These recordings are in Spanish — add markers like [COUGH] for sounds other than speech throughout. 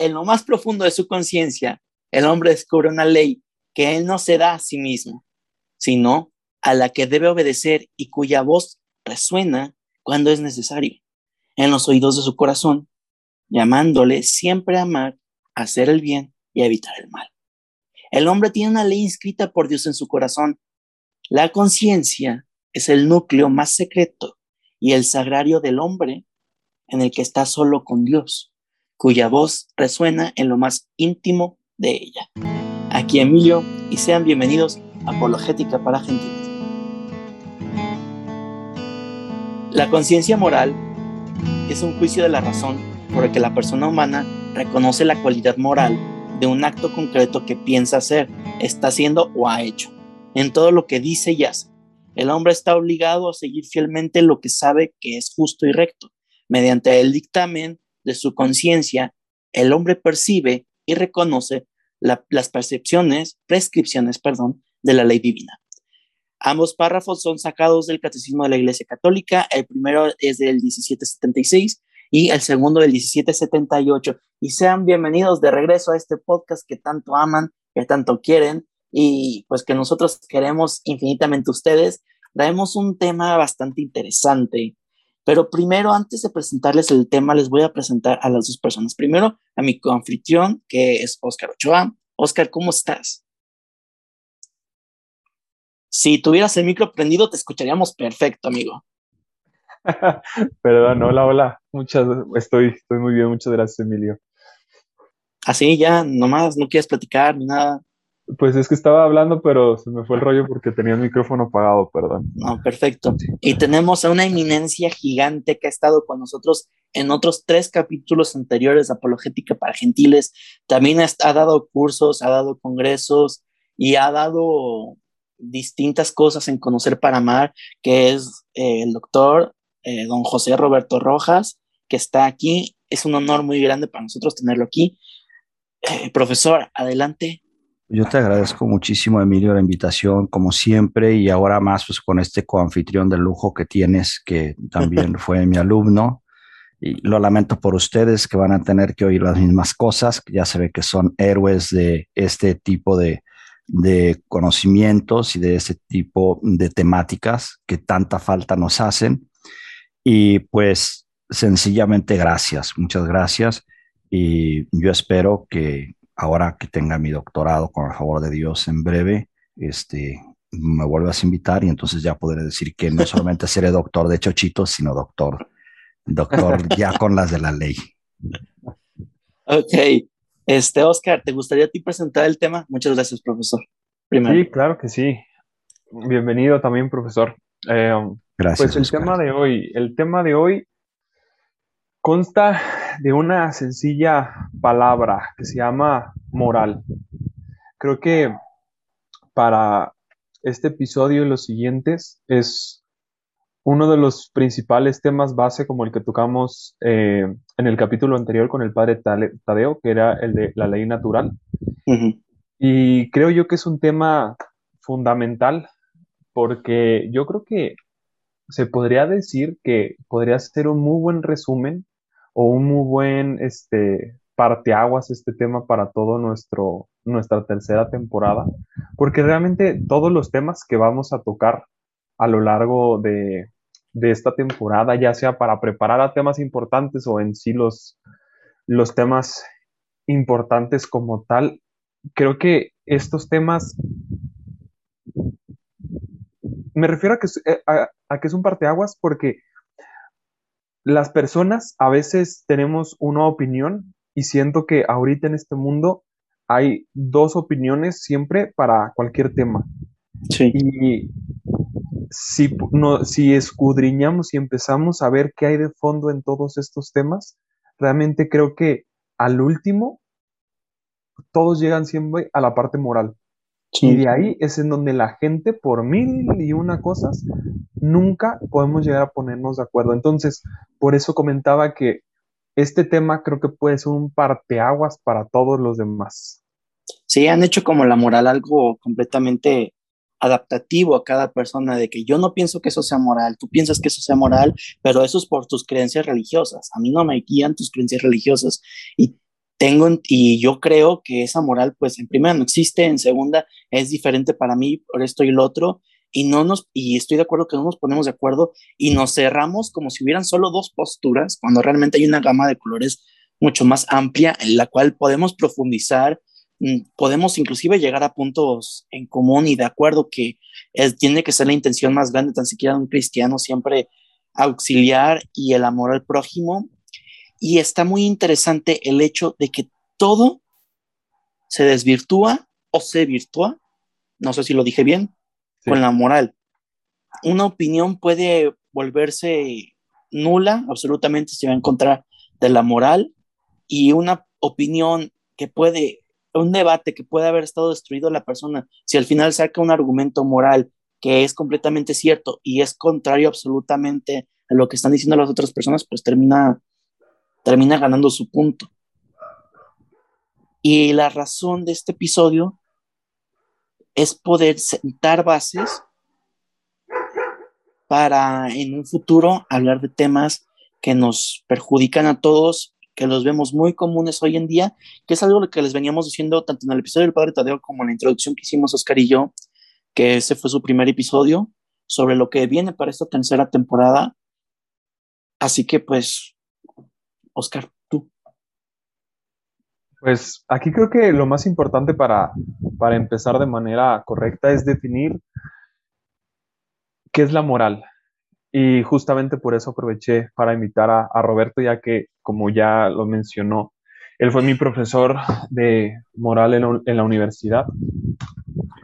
en lo más profundo de su conciencia, el hombre descubre una ley que él no se da a sí mismo, sino a la que debe obedecer y cuya voz resuena cuando es necesario, en los oídos de su corazón, llamándole siempre a amar, hacer el bien y evitar el mal. El hombre tiene una ley inscrita por Dios en su corazón. La conciencia es el núcleo más secreto y el sagrario del hombre en el que está solo con Dios, cuya voz resuena en lo más íntimo de ella. Aquí Emilio y sean bienvenidos a Apologética para Gentiles. La conciencia moral es un juicio de la razón por el que la persona humana reconoce la cualidad moral de un acto concreto que piensa hacer, está haciendo o ha hecho, en todo lo que dice y hace. El hombre está obligado a seguir fielmente lo que sabe que es justo y recto. Mediante el dictamen de su conciencia, el hombre percibe y reconoce las percepciones, prescripciones, perdón, de la ley divina. Ambos párrafos son sacados del Catecismo de la Iglesia Católica. El primero es del 1776 y el segundo del 1778. Y sean bienvenidos de regreso a este podcast que tanto aman, que tanto quieren y pues que nosotros queremos infinitamente ustedes. Traemos un tema bastante interesante, pero primero, antes de presentarles el tema, les voy a presentar a las dos personas. Primero, a mi coanfitrión, que es Oscar Ochoa. Oscar, ¿cómo estás? Si tuvieras el micro prendido, te escucharíamos perfecto, amigo. [LAUGHS] Perdón, hola, hola. Muchas, estoy, estoy muy bien, muchas gracias, Emilio. Así ya, nomás, no quieres platicar ni nada. Pues es que estaba hablando, pero se me fue el rollo porque tenía el micrófono apagado, perdón. No, perfecto. Y tenemos a una eminencia gigante que ha estado con nosotros en otros tres capítulos anteriores de Apologética para Gentiles. También ha, dado cursos, ha dado congresos y ha dado distintas cosas en Conocer para Amar, que es eh, el doctor eh, don José Roberto Rojas, que está aquí. Es un honor muy grande para nosotros tenerlo aquí. Eh, profesor, adelante. Yo te agradezco muchísimo, Emilio, la invitación, como siempre, y ahora más pues, con este coanfitrión de lujo que tienes, que también [LAUGHS] fue mi alumno. Y lo lamento por ustedes que van a tener que oír las mismas cosas. Ya se ve que son héroes de este tipo de, de conocimientos y de este tipo de temáticas que tanta falta nos hacen. Y pues sencillamente gracias, muchas gracias. Y yo espero que ahora que tenga mi doctorado, con el favor de Dios, en breve, este, me vuelvas a invitar y entonces ya podré decir que no solamente [LAUGHS] seré doctor de chochitos, sino doctor, doctor ya con las de la ley. Ok. Este, Oscar, ¿te gustaría a ti presentar el tema? Muchas gracias, profesor. Sí, claro que sí. Bienvenido también, profesor. Eh, Gracias. Pues el tema de hoy, el tema de hoy consta de una sencilla palabra que se llama moral. Creo que para este episodio y los siguientes es uno de los principales temas base como el que tocamos eh, en el capítulo anterior con el padre Tadeo, que era el de la ley natural. Y creo yo que es un tema fundamental porque yo creo que se podría decir que podría ser un muy buen resumen o un muy buen este, parteaguas este tema para nuestro nuestra tercera temporada, porque realmente todos los temas que vamos a tocar a lo largo de, de esta temporada, ya sea para preparar a temas importantes o en sí los, los temas importantes como tal, creo que estos temas me refiero a que, eh, a, que es un parteaguas porque las personas a veces tenemos una opinión y siento que ahorita en este mundo hay dos opiniones siempre para cualquier tema. Sí. Y si, no, si escudriñamos y empezamos a ver qué hay de fondo en todos estos temas, realmente creo que al último todos llegan siempre a la parte moral. Y de ahí es en donde la gente, por mil y una cosas, nunca podemos llegar a ponernos de acuerdo. Entonces, por eso comentaba que este tema creo que puede ser un parteaguas para todos los demás. Sí, han hecho como la moral algo completamente adaptativo a cada persona, de que yo no pienso que eso sea moral, tú piensas que eso sea moral, pero eso es por tus creencias religiosas. A mí no me guían tus creencias religiosas y tengo y yo creo que esa moral, pues en primera no existe, en segunda es diferente para mí por esto y lo otro, y no nos, y estoy de acuerdo que no nos ponemos de acuerdo y nos cerramos como si hubieran solo dos posturas, cuando realmente hay una gama de colores mucho más amplia en la cual podemos profundizar, mm, podemos inclusive llegar a puntos en común y de acuerdo que tiene que ser la intención más grande, tan siquiera de un cristiano, siempre auxiliar y el amor al prójimo. Y está muy interesante el hecho de que todo se desvirtúa o se virtúa, no sé si lo dije bien, con la moral. Una opinión puede volverse nula, absolutamente se va a encontrar de la moral, y una opinión que puede, un debate que puede haber estado destruido la persona, si al final saca un argumento moral que es completamente cierto y es contrario absolutamente a lo que están diciendo las otras personas, pues termina, termina ganando su punto. Y la razón de este episodio es poder sentar bases para en un futuro hablar de temas que nos perjudican a todos, que los vemos muy comunes hoy en día, que es algo que les veníamos diciendo tanto en el episodio del Padre Tadeo como en la introducción que hicimos Oscar y yo, que ese fue su primer episodio, sobre lo que viene para esta tercera temporada. Así que pues, Oscar, pues aquí creo que lo más importante para, para empezar de manera correcta es definir qué es la moral. Y justamente por eso aproveché para invitar a, Roberto, ya que, como ya lo mencionó, él fue mi profesor de moral en, la universidad.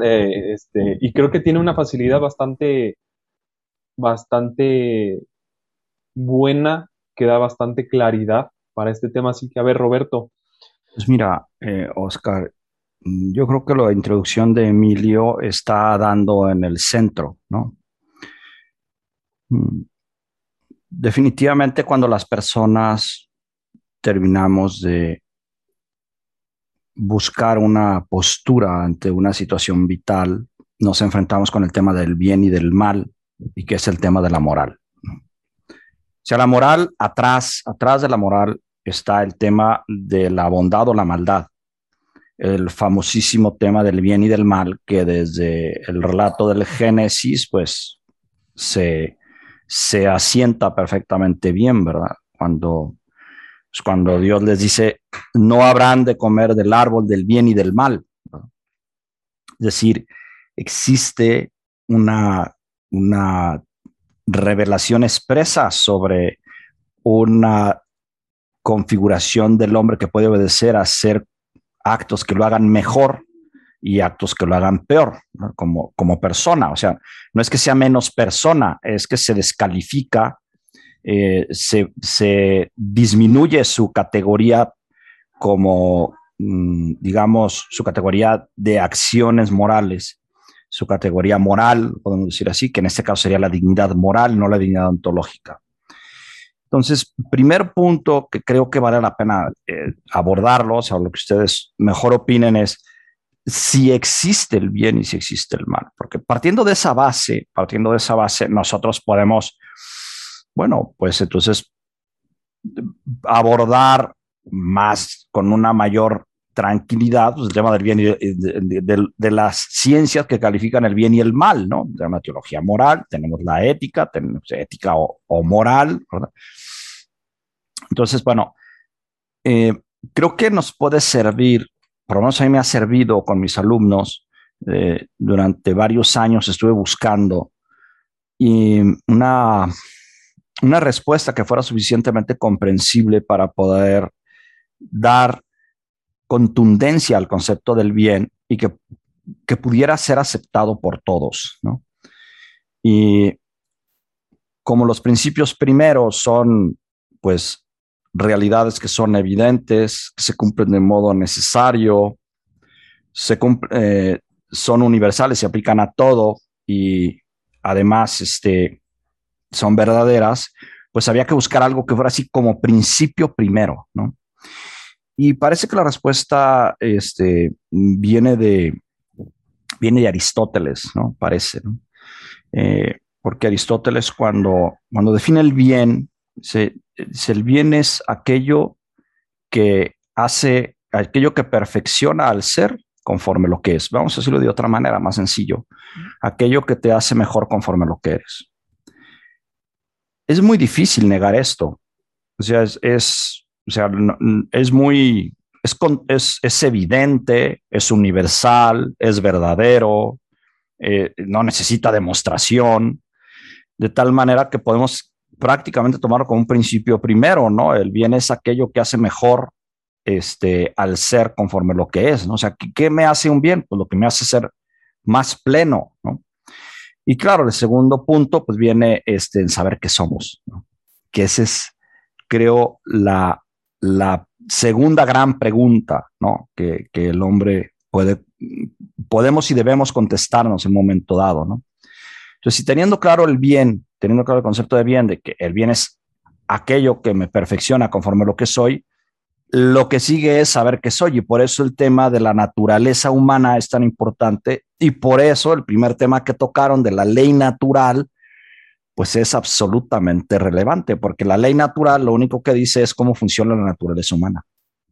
Eh, este, y creo que tiene una facilidad bastante, bastante buena, que da bastante claridad para este tema. Así que, a ver, Roberto, pues mira, eh, Oscar, mm, yo creo que la introducción de Emilio está dando en el centro, ¿no? Mm, definitivamente cuando las personas terminamos de buscar una postura ante una situación vital, nos enfrentamos con el tema del bien y del mal, y que es el tema de la moral. O sea, la moral, atrás, atrás de la moral está el tema de la bondad o la maldad, el famosísimo tema del bien y del mal, que desde el relato del Génesis, pues se, se asienta perfectamente bien, ¿verdad? Cuando, pues, cuando Dios les dice, no habrán de comer del árbol del bien y del mal. Es decir, existe una, una revelación expresa sobre una configuración del hombre que puede obedecer a hacer actos que lo hagan mejor y actos que lo hagan peor, como, como persona. O sea, no es que sea menos persona, es que se descalifica, eh, se, disminuye su categoría como, mm, digamos, su categoría de acciones morales, su categoría moral, podemos decir así, que en este caso sería la dignidad moral, no la dignidad ontológica. Entonces, primer punto que creo que vale la pena eh, abordarlo, o sea, lo que ustedes mejor opinen es si existe el bien y si existe el mal, porque partiendo de esa base, partiendo de esa base, nosotros podemos, bueno, pues entonces abordar más con una mayor tranquilidad, pues el tema del bien y de, las ciencias que califican el bien y el mal, ¿no? Tenemos la teología moral, tenemos la ética, tenemos ética o, moral, ¿verdad? Entonces, bueno, eh, creo que nos puede servir, por lo menos a mí me ha servido con mis alumnos, eh, durante varios años estuve buscando y una, una respuesta que fuera suficientemente comprensible para poder dar contundencia al concepto del bien y que, que pudiera ser aceptado por todos, ¿no? Y como los principios primeros son, pues, realidades que son evidentes, que se cumplen de modo necesario, se eh, son universales, se aplican a todo y además este, son verdaderas, pues había que buscar algo que fuera así como principio primero, ¿no? Y parece que la respuesta este, viene, de, viene de Aristóteles, ¿no? Parece. Eh, porque Aristóteles cuando, cuando define el bien, se, el bien es aquello que hace aquello que perfecciona al ser conforme lo que es. Vamos a decirlo de otra manera, más sencillo. Aquello que te hace mejor conforme lo que eres. Es muy difícil negar esto. O sea, es, o sea, es muy, es, es, es, evidente, es universal, es verdadero, eh, no necesita demostración, de tal manera que podemos prácticamente tomarlo como un principio primero, ¿no? El bien es aquello que hace mejor este, al ser conforme lo que es, ¿no? O sea, ¿qué, me hace un bien? Pues lo que me hace ser más pleno, ¿no? Y claro, el segundo punto, pues viene este, en saber qué somos. Que ese es, creo, la, la segunda gran pregunta, ¿no? Que, el hombre puede, podemos y debemos contestarnos en un momento dado, ¿no? Entonces, si teniendo claro el bien, teniendo claro el concepto de bien, de que el bien es aquello que me perfecciona conforme a lo que soy, lo que sigue es saber qué soy y por eso el tema de la naturaleza humana es tan importante y por eso el primer tema que tocaron de la ley natural pues es absolutamente relevante porque la ley natural lo único que dice es cómo funciona la naturaleza humana.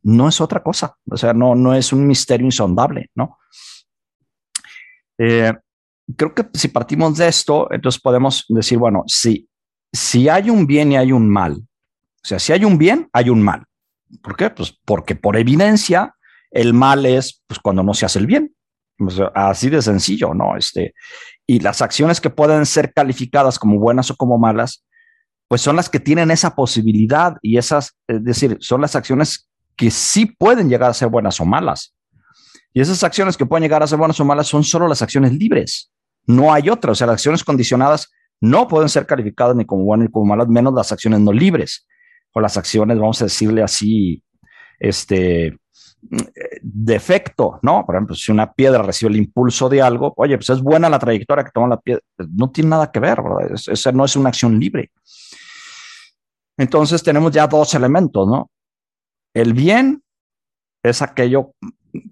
No es otra cosa, o sea, no, no es un misterio insondable, ¿no? Eh, creo que si partimos de esto, entonces podemos decir, bueno, si, si hay un bien y hay un mal, o sea, si hay un bien, hay un mal. ¿Por qué? Pues porque por evidencia el mal es pues, cuando no se hace el bien. así de sencillo, ¿no? Este, y las acciones que pueden ser calificadas como buenas o como malas, pues son las que tienen esa posibilidad y esas, es decir, son las acciones que sí pueden llegar a ser buenas o malas. Y esas acciones que pueden llegar a ser buenas o malas son solo las acciones libres. No hay otras. O sea, las acciones condicionadas no pueden ser calificadas ni como buenas ni como malas, menos las acciones no libres o las acciones, vamos a decirle así, este, defecto, ¿no? Por ejemplo, si una piedra recibe el impulso de algo, oye, pues es buena la trayectoria que toma la piedra, no tiene nada que ver, ¿verdad? No es una acción libre. Entonces tenemos ya dos elementos, ¿no? El bien es aquello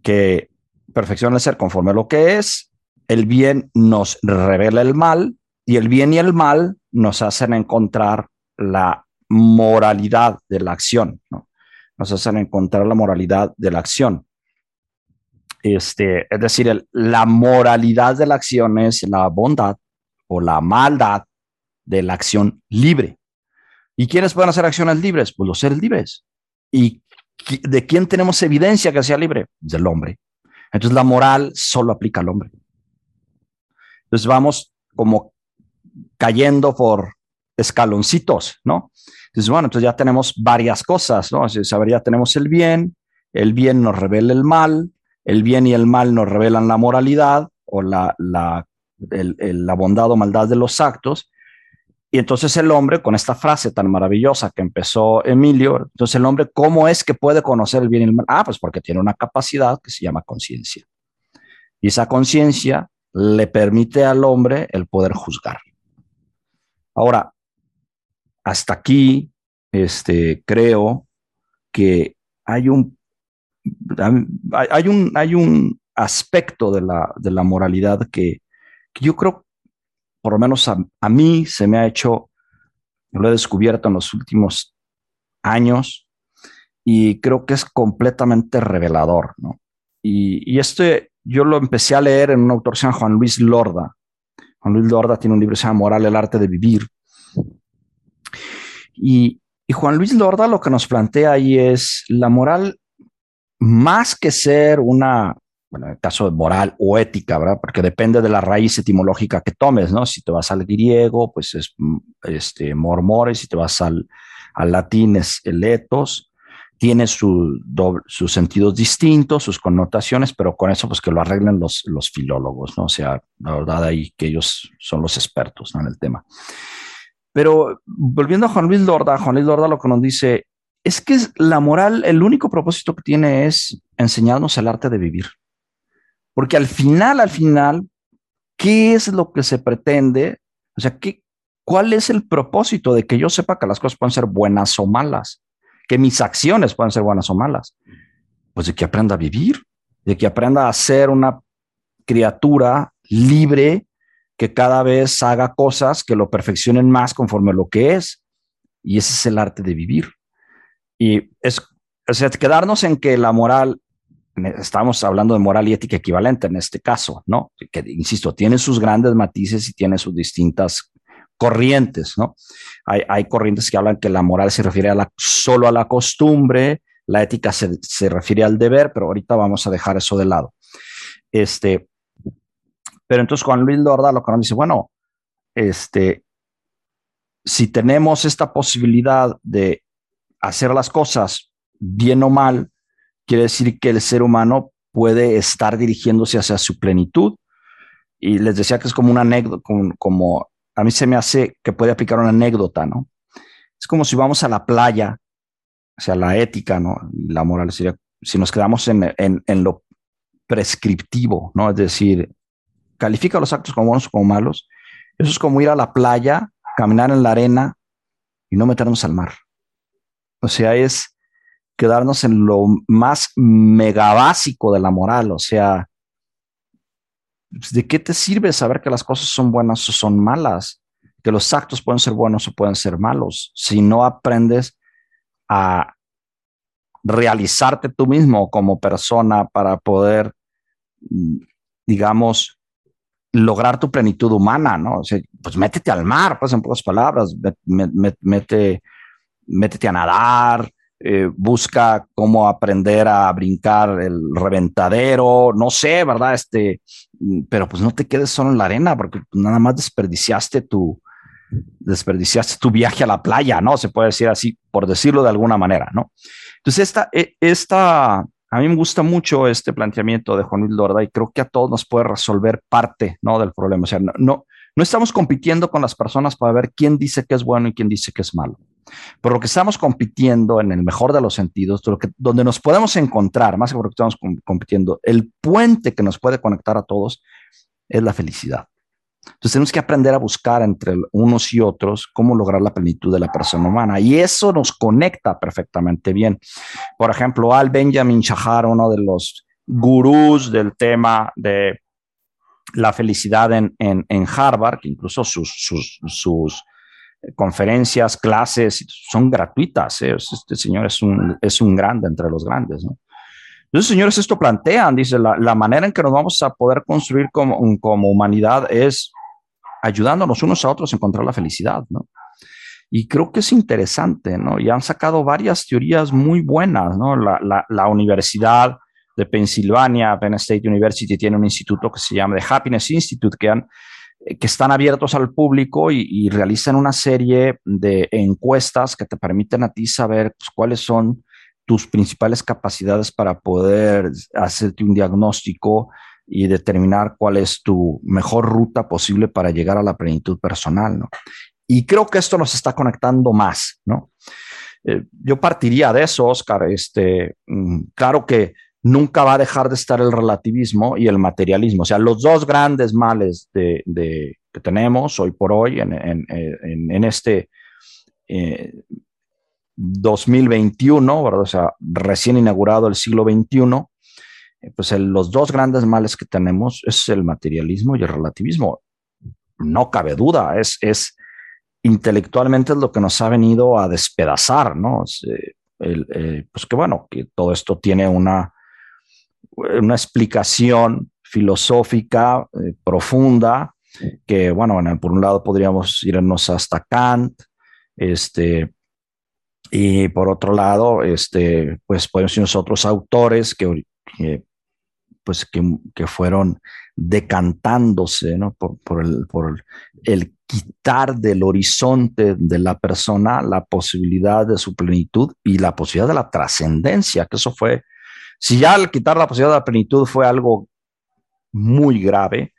que perfecciona el ser conforme a lo que es, el bien nos revela el mal y el bien y el mal nos hacen encontrar la moralidad de la acción, ¿no? Nos hacen encontrar la moralidad de la acción. Este, es decir, la moralidad de la acción es la bondad o la maldad de la acción libre. ¿Y quiénes pueden hacer acciones libres? Pues los seres libres. ¿Y de quién tenemos evidencia que sea libre? Del hombre. Entonces la moral solo aplica al hombre. Entonces vamos como cayendo por escaloncitos, ¿no? Entonces, bueno, entonces ya tenemos varias cosas, ¿no? saber, ya tenemos el bien, el bien nos revela el mal, el bien y el mal nos revelan la moralidad o la, la, la bondad o maldad de los actos. Y entonces el hombre, con esta frase tan maravillosa que empezó Emilio, entonces el hombre, ¿cómo es que puede conocer el bien y el mal? Ah, pues porque tiene una capacidad que se llama conciencia. Y esa conciencia le permite al hombre el poder juzgar. Ahora, hasta aquí, este, creo que hay un, hay un, hay un aspecto de la, de la moralidad que, yo creo, por lo menos a, mí, se me ha hecho, lo he descubierto en los últimos años y creo que es completamente revelador, ¿no? Y, y este yo lo empecé a leer en un autor se llama Juan Luis Lorda. Juan Luis Lorda tiene un libro que se llama Moral, el arte de vivir. Y, Juan Luis Lorda lo que nos plantea ahí es la moral, más que ser una, bueno, en el caso de moral o ética, ¿verdad? Porque depende de la raíz etimológica que tomes, ¿no? Si te vas al griego, pues es este, mormores, si te vas al, al latín es el etos, tiene su sus sentidos distintos, sus connotaciones, pero con eso pues que lo arreglen los, los filólogos, ¿no? O sea, la verdad ahí que ellos son los expertos en el tema. Pero volviendo a Juan Luis Lorda, Juan Luis Lorda lo que nos dice es que la moral, el único propósito que tiene es enseñarnos el arte de vivir. Porque al final, al final, ¿qué es lo que se pretende? O sea, ¿qué, ¿cuál es el propósito de que yo sepa que las cosas pueden ser buenas o malas? Que mis acciones pueden ser buenas o malas. Pues de que aprenda a vivir, de que aprenda a ser una criatura libre que cada vez haga cosas que lo perfeccionen más conforme a lo que es. Y ese es el arte de vivir. Y es, o sea, quedarnos en que la moral, estamos hablando de moral y ética equivalente en este caso, ¿no? Que, insisto, tiene sus grandes matices y tiene sus distintas corrientes, ¿no? Hay, hay corrientes que hablan que la moral se refiere a la, solo a la costumbre, la ética se, se refiere al deber, pero ahorita vamos a dejar eso de lado. Este, pero entonces Juan Luis Lorda lo que nos dice, bueno, este, si tenemos esta posibilidad de hacer las cosas bien o mal, quiere decir que el ser humano puede estar dirigiéndose hacia su plenitud. Y les decía que es como una anécdota, como, a mí se me hace que puede aplicar una anécdota, ¿no? Es como si vamos a la playa, o sea, la ética, ¿no? La moral sería, si nos quedamos en, en lo prescriptivo, ¿no? Es decir, califica los actos como buenos o como malos. Eso es como ir a la playa caminar en la arena y no meternos al mar. O sea, es quedarnos en lo más mega básico de la moral. O sea, ¿de qué te sirve saber que las cosas son buenas o son malas? Que los actos pueden ser buenos o pueden ser malos. Si no aprendes a realizarte tú mismo como persona para poder, mm, digamos, lograr tu plenitud humana, ¿no? O sea, pues métete al mar, pues en pocas palabras, mete, métete a nadar, eh, busca cómo aprender a brincar el reventadero, no sé, ¿verdad? Este, pero pues no te quedes solo en la arena, porque nada más desperdiciaste tu, desperdiciaste tu viaje a la playa, ¿no? Se puede decir así, por decirlo de alguna manera, ¿no? Entonces, esta, e, esta a mí me gusta mucho este planteamiento de Juan Luis y creo que a todos nos puede resolver parte ¿no? del problema. O sea, no, no, estamos compitiendo con las personas para ver quién dice que es bueno y quién dice que es malo. Pero lo que estamos compitiendo en el mejor de los sentidos, donde nos podemos encontrar, más que lo que estamos compitiendo, el puente que nos puede conectar a todos es la felicidad. Entonces tenemos que aprender a buscar entre unos y otros cómo lograr la plenitud de la persona humana y eso nos conecta perfectamente bien. Por ejemplo, Al Benjamin Shahar, uno de los gurús del tema de la felicidad en, en, Harvard, que incluso sus, sus, sus, conferencias, clases son gratuitas. ¿eh? Este señor es un, es un grande entre los grandes. ¿no? Entonces, señores, esto plantean, dice, la, la, manera en que nos vamos a poder construir como, como humanidad es ayudándonos unos a otros a encontrar la felicidad, ¿no? Y creo que es interesante, ¿no? Y han sacado varias teorías muy buenas, ¿no? La, la, la Universidad de Pensilvania, Penn State University, tiene un instituto que se llama The Happiness Institute, que, han, que están abiertos al público y, y, realizan una serie de encuestas que te permiten a ti saber pues, cuáles son tus principales capacidades para poder hacerte un diagnóstico y determinar cuál es tu mejor ruta posible para llegar a la plenitud personal, ¿no? Y creo que esto nos está conectando más, ¿no? Eh, yo partiría de eso, Oscar. Este, mm, claro que nunca va a dejar de estar el relativismo y el materialismo. O sea, los dos grandes males de, que tenemos hoy por hoy en, en, en, este eh, 2021, ¿verdad? O sea, recién inaugurado el siglo XXI, eh, pues los dos grandes males que tenemos es el materialismo y el relativismo. No cabe duda, es, es intelectualmente lo que nos ha venido a despedazar, ¿no? Eh, eh, pues que bueno, que todo esto tiene una, una explicación filosófica profunda, que bueno, por un lado podríamos irnos hasta Kant, este, y por otro lado, este, pues podemos ir otros autores que, pues que, fueron decantándose ¿no? por, por, el, por el quitar del horizonte de la persona la posibilidad de su plenitud y la posibilidad de la trascendencia, que eso fue, si ya al quitar la posibilidad de la plenitud fue algo muy grave,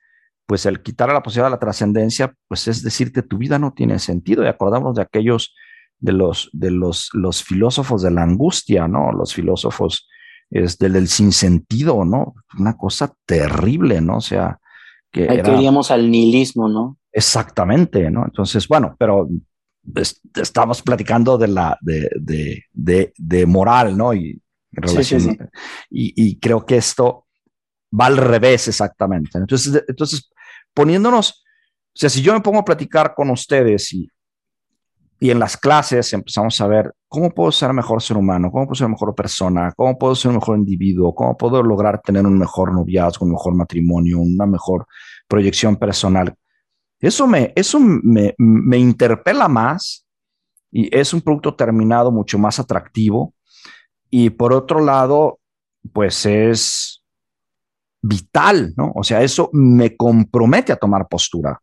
pues el quitar la posibilidad de la trascendencia, pues es decir que tu vida no tiene sentido. Y acordamos de aquellos de los, de los, los filósofos de la angustia, ¿no? Los filósofos es del, sinsentido, ¿no? Una cosa terrible, ¿no? O sea, que... Ahí al nihilismo, ¿no? Exactamente, ¿no? Entonces, bueno, pero estamos platicando de la, de, de, de, de moral, ¿no? Y, relación, Y, y, creo que esto va al revés exactamente. Entonces, entonces, poniéndonos, o sea, si yo me pongo a platicar con ustedes y, y en las clases empezamos a ver cómo puedo ser mejor ser humano, cómo puedo ser mejor persona, cómo puedo ser un mejor individuo, cómo puedo lograr tener un mejor noviazgo, un mejor matrimonio, una mejor proyección personal. Eso me, eso me, me interpela más y es un producto terminado mucho más atractivo. Y por otro lado, pues es vital, ¿no? O sea, eso me compromete a tomar postura,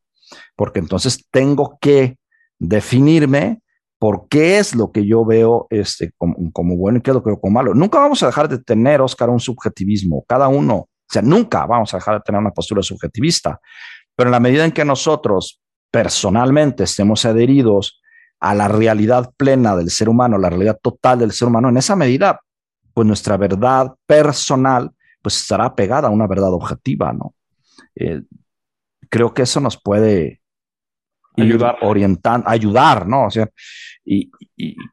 porque entonces tengo que definirme por qué es lo que yo veo este, como, bueno y qué es lo que veo como malo. Nunca vamos a dejar de tener, Oscar, un subjetivismo, cada uno, o sea, nunca vamos a dejar de tener una postura subjetivista, pero en la medida en que nosotros personalmente estemos adheridos a la realidad plena del ser humano, la realidad total del ser humano, en esa medida, pues nuestra verdad personal, pues estará pegada a una verdad objetiva, ¿no? Eh, creo que eso nos puede ayudar, orientar, ayudar, ¿no? O sea, y,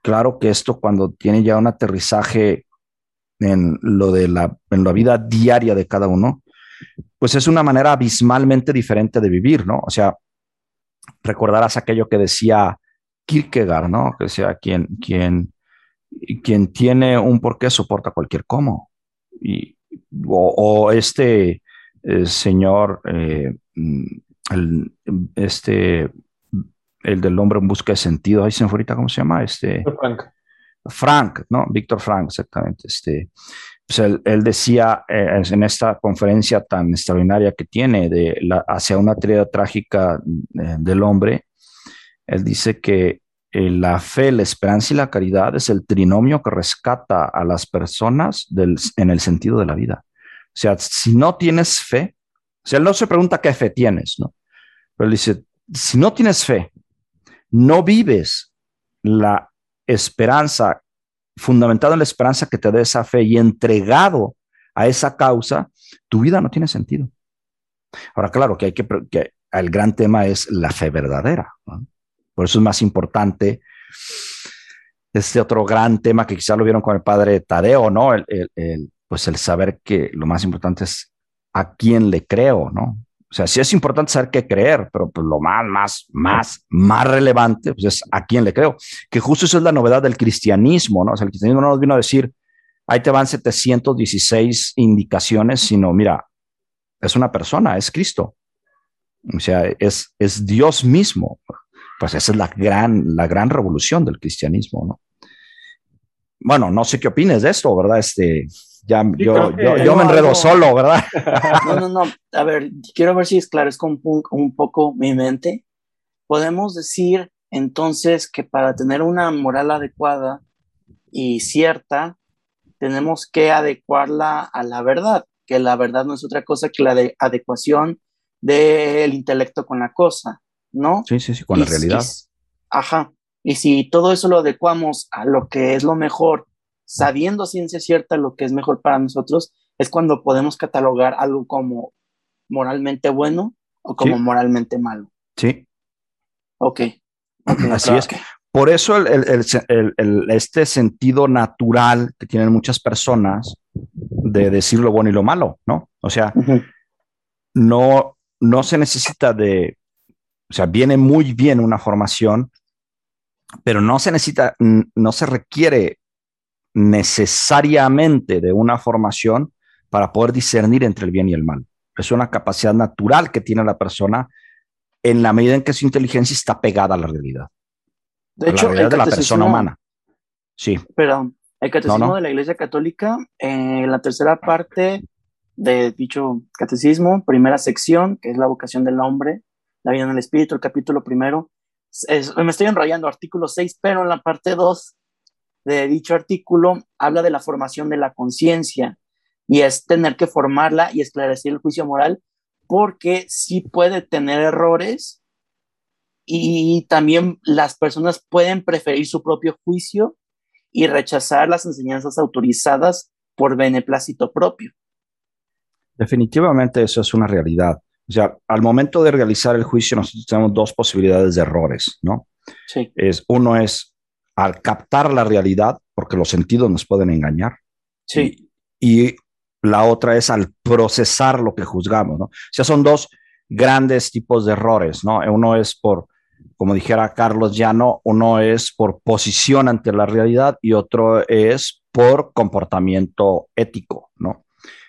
claro que esto cuando tiene ya un aterrizaje en lo de la, en la vida diaria de cada uno, pues es una manera abismalmente diferente de vivir, ¿no? O sea, recordarás aquello que decía Kierkegaard, ¿no? Que decía, quien, quien, quien tiene un porqué soporta cualquier cómo. Y, o, este eh, señor, eh, el, este el del hombre en busca de sentido, ahí se me ahorita cómo se llama, este... Frank. Frank, ¿no? Víctor Frank, exactamente. Este, pues él, decía eh, en esta conferencia tan extraordinaria que tiene de la, hacia una teoría trágica eh, del hombre, él dice que eh, la fe, la esperanza y la caridad es el trinomio que rescata a las personas del, en el sentido de la vida. O sea, si no tienes fe, o sea, él no se pregunta qué fe tienes, ¿no? Pero él dice, si no tienes fe, no vives la esperanza, fundamentado en la esperanza que te dé esa fe y entregado a esa causa, tu vida no tiene sentido. Ahora, claro que hay que, que el gran tema es la fe verdadera. Por eso es más importante este otro gran tema que quizás lo vieron con el padre Tadeo, ¿no? pues el saber que lo más importante es a quién le creo, ¿no? O sea, sí es importante saber qué creer, pero pues, lo más, más, más, más relevante pues, es a quién le creo. Que justo eso es la novedad del cristianismo, ¿no? O sea, el cristianismo no nos vino a decir, ahí te van 716 indicaciones, sino, mira, es una persona, es Cristo. O sea, es, es Dios mismo. Pues esa es la gran, la gran revolución del cristianismo, ¿no? Bueno, no sé qué opines de esto, ¿verdad? Este, ya yo, yo, me enredo solo, ¿verdad? No, no, no. A ver, quiero ver si esclarezco un, un poco mi mente. Podemos decir entonces que para tener una moral adecuada y cierta, tenemos que adecuarla a la verdad, que la verdad no es otra cosa que la adecuación del intelecto con la cosa, ¿no? Sí, sí, sí, con la realidad. ajá. Y si todo eso lo adecuamos a lo que es lo mejor sabiendo ciencia cierta lo que es mejor para nosotros, es cuando podemos catalogar algo como moralmente bueno o como moralmente malo. Sí. Ok. Así es. Por eso este sentido natural que tienen muchas personas de decir lo bueno y lo malo, ¿no? O sea, no, no se necesita de, o sea, viene muy bien una formación, pero no se necesita, no se requiere necesariamente de una formación para poder discernir entre el bien y el mal. Es una capacidad natural que tiene la persona en la medida en que su inteligencia está pegada a la realidad. De hecho, la de la persona humana. Sí. Perdón, el catecismo de la Iglesia Católica, en la tercera parte de dicho catecismo, primera sección, que es la vocación del hombre, la vida en el espíritu, el capítulo primero, me estoy enrollando, artículo 6, pero en la parte 2 de dicho artículo habla de la formación de la conciencia y es tener que formarla y esclarecer el juicio moral porque sí puede tener errores y también las personas pueden preferir su propio juicio y rechazar las enseñanzas autorizadas por beneplácito propio. Definitivamente eso es una realidad. O sea, al momento de realizar el juicio nosotros tenemos dos posibilidades de errores, ¿no? Sí. Es, uno es al captar la realidad, porque los sentidos nos pueden engañar. Sí. Y, la otra es al procesar lo que juzgamos, ¿no? O sea, son dos grandes tipos de errores, ¿no? Uno es por como dijera Carlos Llano, uno es por posición ante la realidad y otro es por comportamiento ético, ¿no?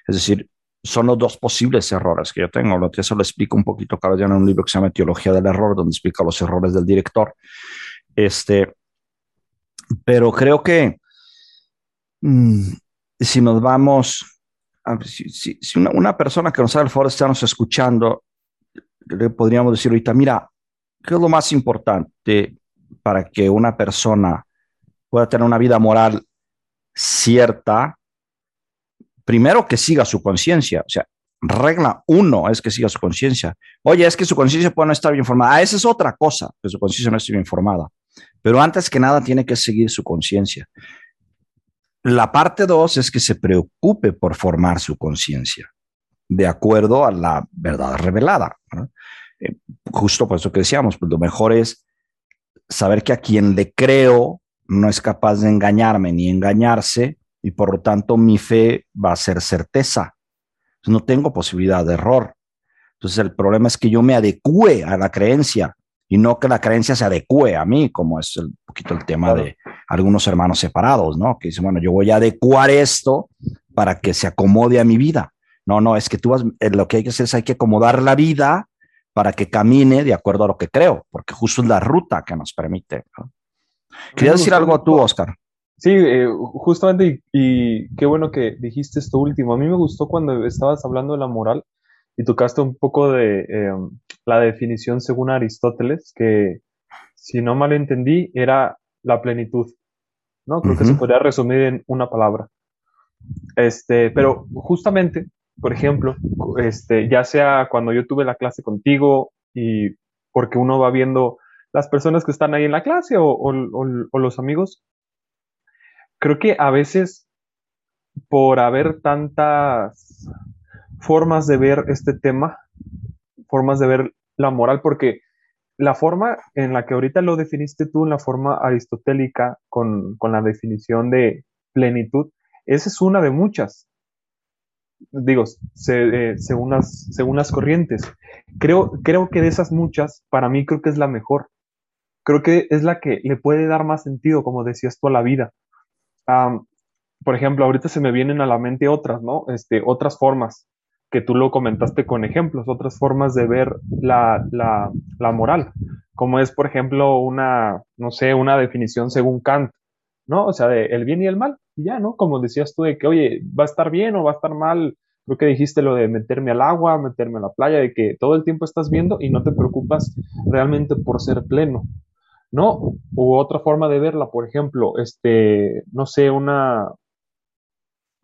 Es decir, son los dos posibles errores que yo tengo. Eso lo explico un poquito Carlos Llano en un libro que se llama Teología del Error, donde explica los errores del director. Este, pero creo que mm, si nos vamos, si, una, persona que nos sabe el favor de estarnos escuchando, le podríamos decir ahorita, mira, ¿qué es lo más importante para que una persona pueda tener una vida moral cierta? Primero que siga su conciencia, o sea, regla uno es que siga su conciencia. Oye, es que su conciencia puede no estar bien formada. Ah, esa es otra cosa, que su conciencia no esté bien formada. Pero antes que nada tiene que seguir su conciencia. La parte dos es que se preocupe por formar su conciencia de acuerdo a la verdad revelada. Eh, justo por eso que decíamos, pues lo mejor es saber que a quien le creo no es capaz de engañarme ni engañarse y por lo tanto mi fe va a ser certeza. No tengo posibilidad de error. Entonces el problema es que yo me adecue a la creencia y no que la creencia se adecue a mí, como es un poquito el tema de algunos hermanos separados, ¿no? Que dicen, bueno, yo voy a adecuar esto para que se acomode a mi vida. No, no, es que tú vas, eh, lo que hay que hacer es hay que acomodar la vida para que camine de acuerdo a lo que creo, porque justo es la ruta que nos permite. Quería decir algo tú, Oscar. Sí, eh, justamente, y, qué bueno que dijiste esto último. A mí me gustó cuando estabas hablando de la moral y tocaste un poco de em, la definición según Aristóteles, que si no mal entendí, era la plenitud. ¿no? Creo que se podría resumir en una palabra. Este, pero justamente, por ejemplo, este, ya sea cuando yo tuve la clase contigo y porque uno va viendo las personas que están ahí en la clase o, o los amigos, creo que a veces por haber tantas formas de ver este tema, formas de ver la moral, porque la forma en la que ahorita lo definiste tú, en la forma aristotélica, con, la definición de plenitud, esa es una de muchas. Digo, eh, según, las, según las corrientes. Creo, creo que de esas muchas, para mí creo que es la mejor. Creo que es la que le puede dar más sentido, como decías tú, a la vida. por ejemplo, ahorita se me vienen a la mente otras, ¿no? Este, otras formas que tú lo comentaste con ejemplos, otras formas de ver la, moral, como es, por ejemplo, una, no sé, una definición según Kant, ¿no? O sea, de el bien y el mal, y ya, ¿no? Como decías tú de que, oye, va a estar bien o va a estar mal, creo que dijiste lo de meterme al agua, meterme a la playa, de que todo el tiempo estás viendo y no te preocupas realmente por ser pleno, ¿no? U otra forma de verla, por ejemplo, este, no sé, una,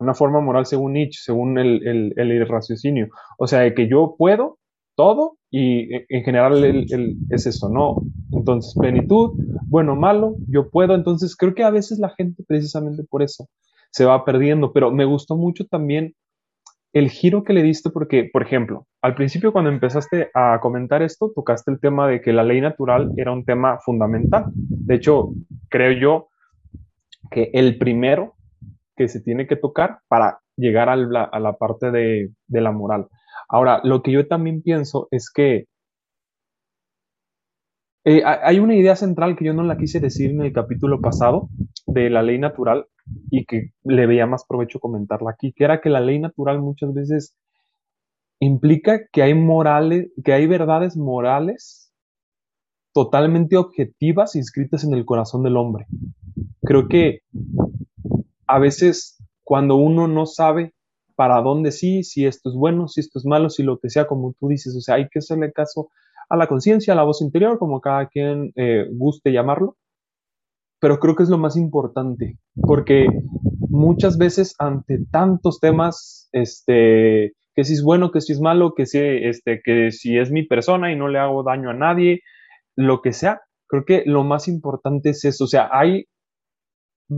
una forma moral según Nietzsche, según el, el, raciocinio. O sea, de que yo puedo todo y e, en general es eso, ¿no? Entonces, plenitud, bueno, malo, yo puedo. Entonces, creo que a veces la gente precisamente por eso se va perdiendo, pero me gustó mucho también el giro que le diste porque, por ejemplo, al principio cuando empezaste a comentar esto, tocaste el tema de que la ley natural era un tema fundamental. De hecho, creo yo que el primero que se tiene que tocar para llegar a la, parte de, la moral. Ahora, lo que yo también pienso es que eh, hay una idea central que yo no la quise decir en el capítulo pasado de la ley natural y que le veía más provecho comentarla aquí, que era que la ley natural muchas veces implica que hay morales, que hay verdades morales totalmente objetivas inscritas en el corazón del hombre. Creo que a veces cuando uno no sabe para dónde sí, si esto es bueno, si esto es malo, si lo que sea, como tú dices, o sea, hay que hacerle caso a la conciencia, a la voz interior, como cada quien eh, guste llamarlo, pero creo que es lo más importante, porque muchas veces ante tantos temas, este, que si es bueno, que si es malo, que si, este, que si es mi persona y no le hago daño a nadie, lo que sea, creo que lo más importante es eso, o sea, hay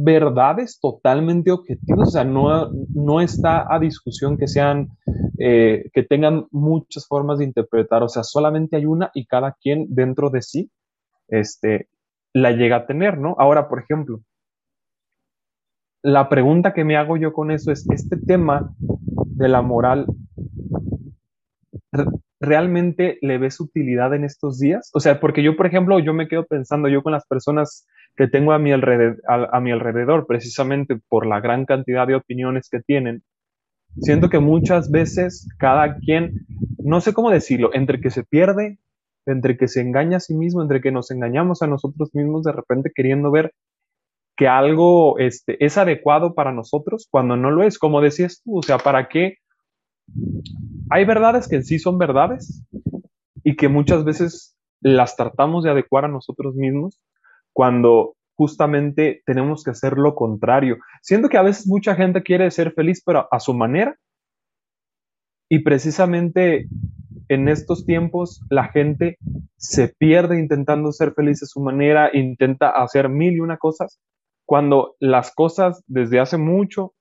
verdades totalmente objetivas, o sea, no, no está a discusión que sean, eh, que tengan muchas formas de interpretar, o sea, solamente hay una y cada quien dentro de sí este, la llega a tener, ¿no? Ahora, por ejemplo, la pregunta que me hago yo con eso es, este tema de la moral ¿realmente le ves utilidad en estos días? O sea, porque yo, por ejemplo, yo me quedo pensando, yo con las personas que tengo a mi alrededor, a, mi alrededor precisamente por la gran cantidad de opiniones que tienen, siento que muchas veces cada quien, no sé cómo decirlo, entre que se pierde, entre que se engaña a sí mismo, entre que nos engañamos a nosotros mismos de repente queriendo ver que algo este, es adecuado para nosotros cuando no lo es, como decías tú, o sea, ¿para qué? Hay verdades que en sí son verdades y que muchas veces las tratamos de adecuar a nosotros mismos cuando justamente tenemos que hacer lo contrario. Siento que a veces mucha gente quiere ser feliz, pero a su manera. Y precisamente en estos tiempos la gente se pierde intentando ser feliz a su manera, intenta hacer mil y una cosas, cuando las cosas desde hace mucho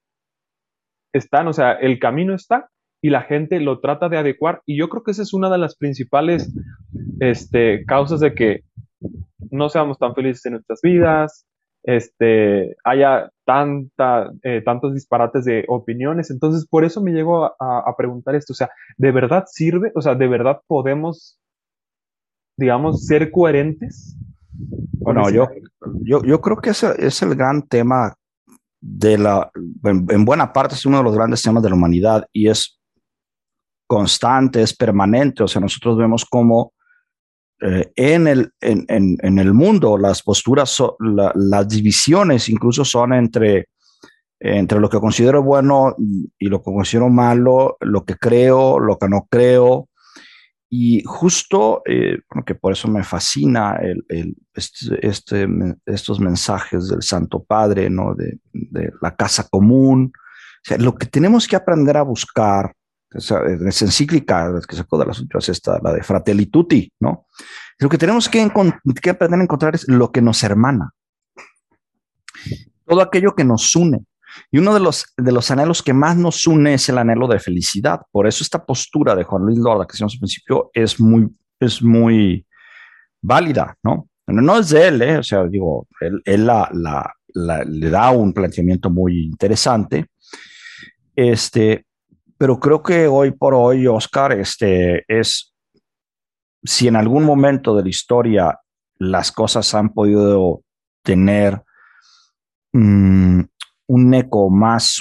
están, o sea, el camino está y la gente lo trata de adecuar. Y yo creo que esa es una de las principales este, causas de que no seamos tan felices en nuestras vidas, este, haya tanta, eh, tantos disparates de opiniones. Entonces, por eso me llego a, preguntar esto, o sea, ¿de verdad sirve? O sea, ¿de verdad podemos, digamos, ser coherentes? Bueno, yo, yo, yo, creo que ese es el gran tema de la, en, buena parte es uno de los grandes temas de la humanidad y es constante, es permanente. O sea, nosotros vemos cómo eh, en, el, en, en, el mundo las posturas, las divisiones incluso son entre, entre lo que considero bueno y lo que considero malo, lo que creo, lo que no creo. Y justo, eh, que por eso me fascina el, el, este, este, estos mensajes del Santo Padre, ¿no? de, de la casa común. O sea, lo que tenemos que aprender a buscar esa, esa encíclica que sacó de las últimas, esta, la de Fratelli Tutti, ¿no? Lo que tenemos que, que aprender a encontrar es lo que nos hermana, todo aquello que nos une. Y uno de los, de los anhelos que más nos une es el anhelo de felicidad. Por eso esta postura de Juan Luis Lorda, que decíamos al principio, es muy, es muy válida, ¿no? No es de él, ¿eh? o sea, digo, él, él la, la, le da un planteamiento muy interesante. Este, pero creo que hoy por hoy, Oscar, este, es, si en algún momento de la historia las cosas han podido tener mm, un eco más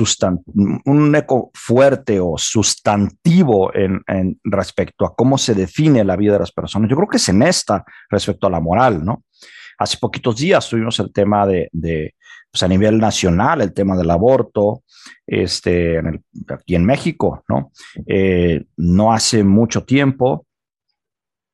un eco fuerte o sustantivo en, en, respecto a cómo se define la vida de las personas. Yo creo que es en esta respecto a la moral, ¿no? Hace poquitos días tuvimos el tema de, pues a nivel nacional, el tema del aborto, este, aquí en México, ¿no? Eh, no hace mucho tiempo,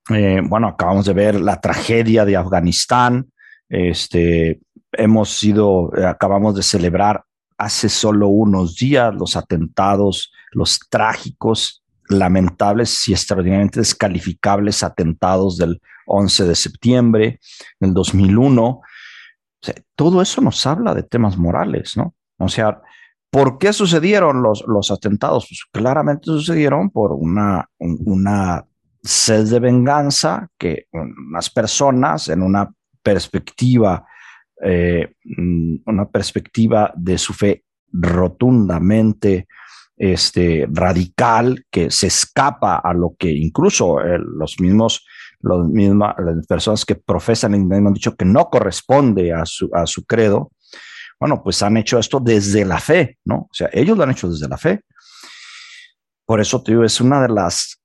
eh, bueno, acabamos de ver la tragedia de Afganistán, este, hemos sido, acabamos de celebrar hace solo unos días los atentados, los trágicos, lamentables y extraordinariamente descalificables atentados del 11 de septiembre del 2001 todo eso nos habla de temas morales, ¿no? O sea, ¿por qué sucedieron los, los atentados? Pues claramente sucedieron por una, una sed de venganza que unas personas en una perspectiva, eh, mm, una perspectiva de su fe rotundamente este, radical que se escapa a lo que incluso eh, los mismos los mismas, las personas que profesan el han dicho que no corresponde a su, a su credo, bueno, pues han hecho esto desde la fe, ¿no? O sea, ellos lo han hecho desde la fe. Por eso te digo, es una de las,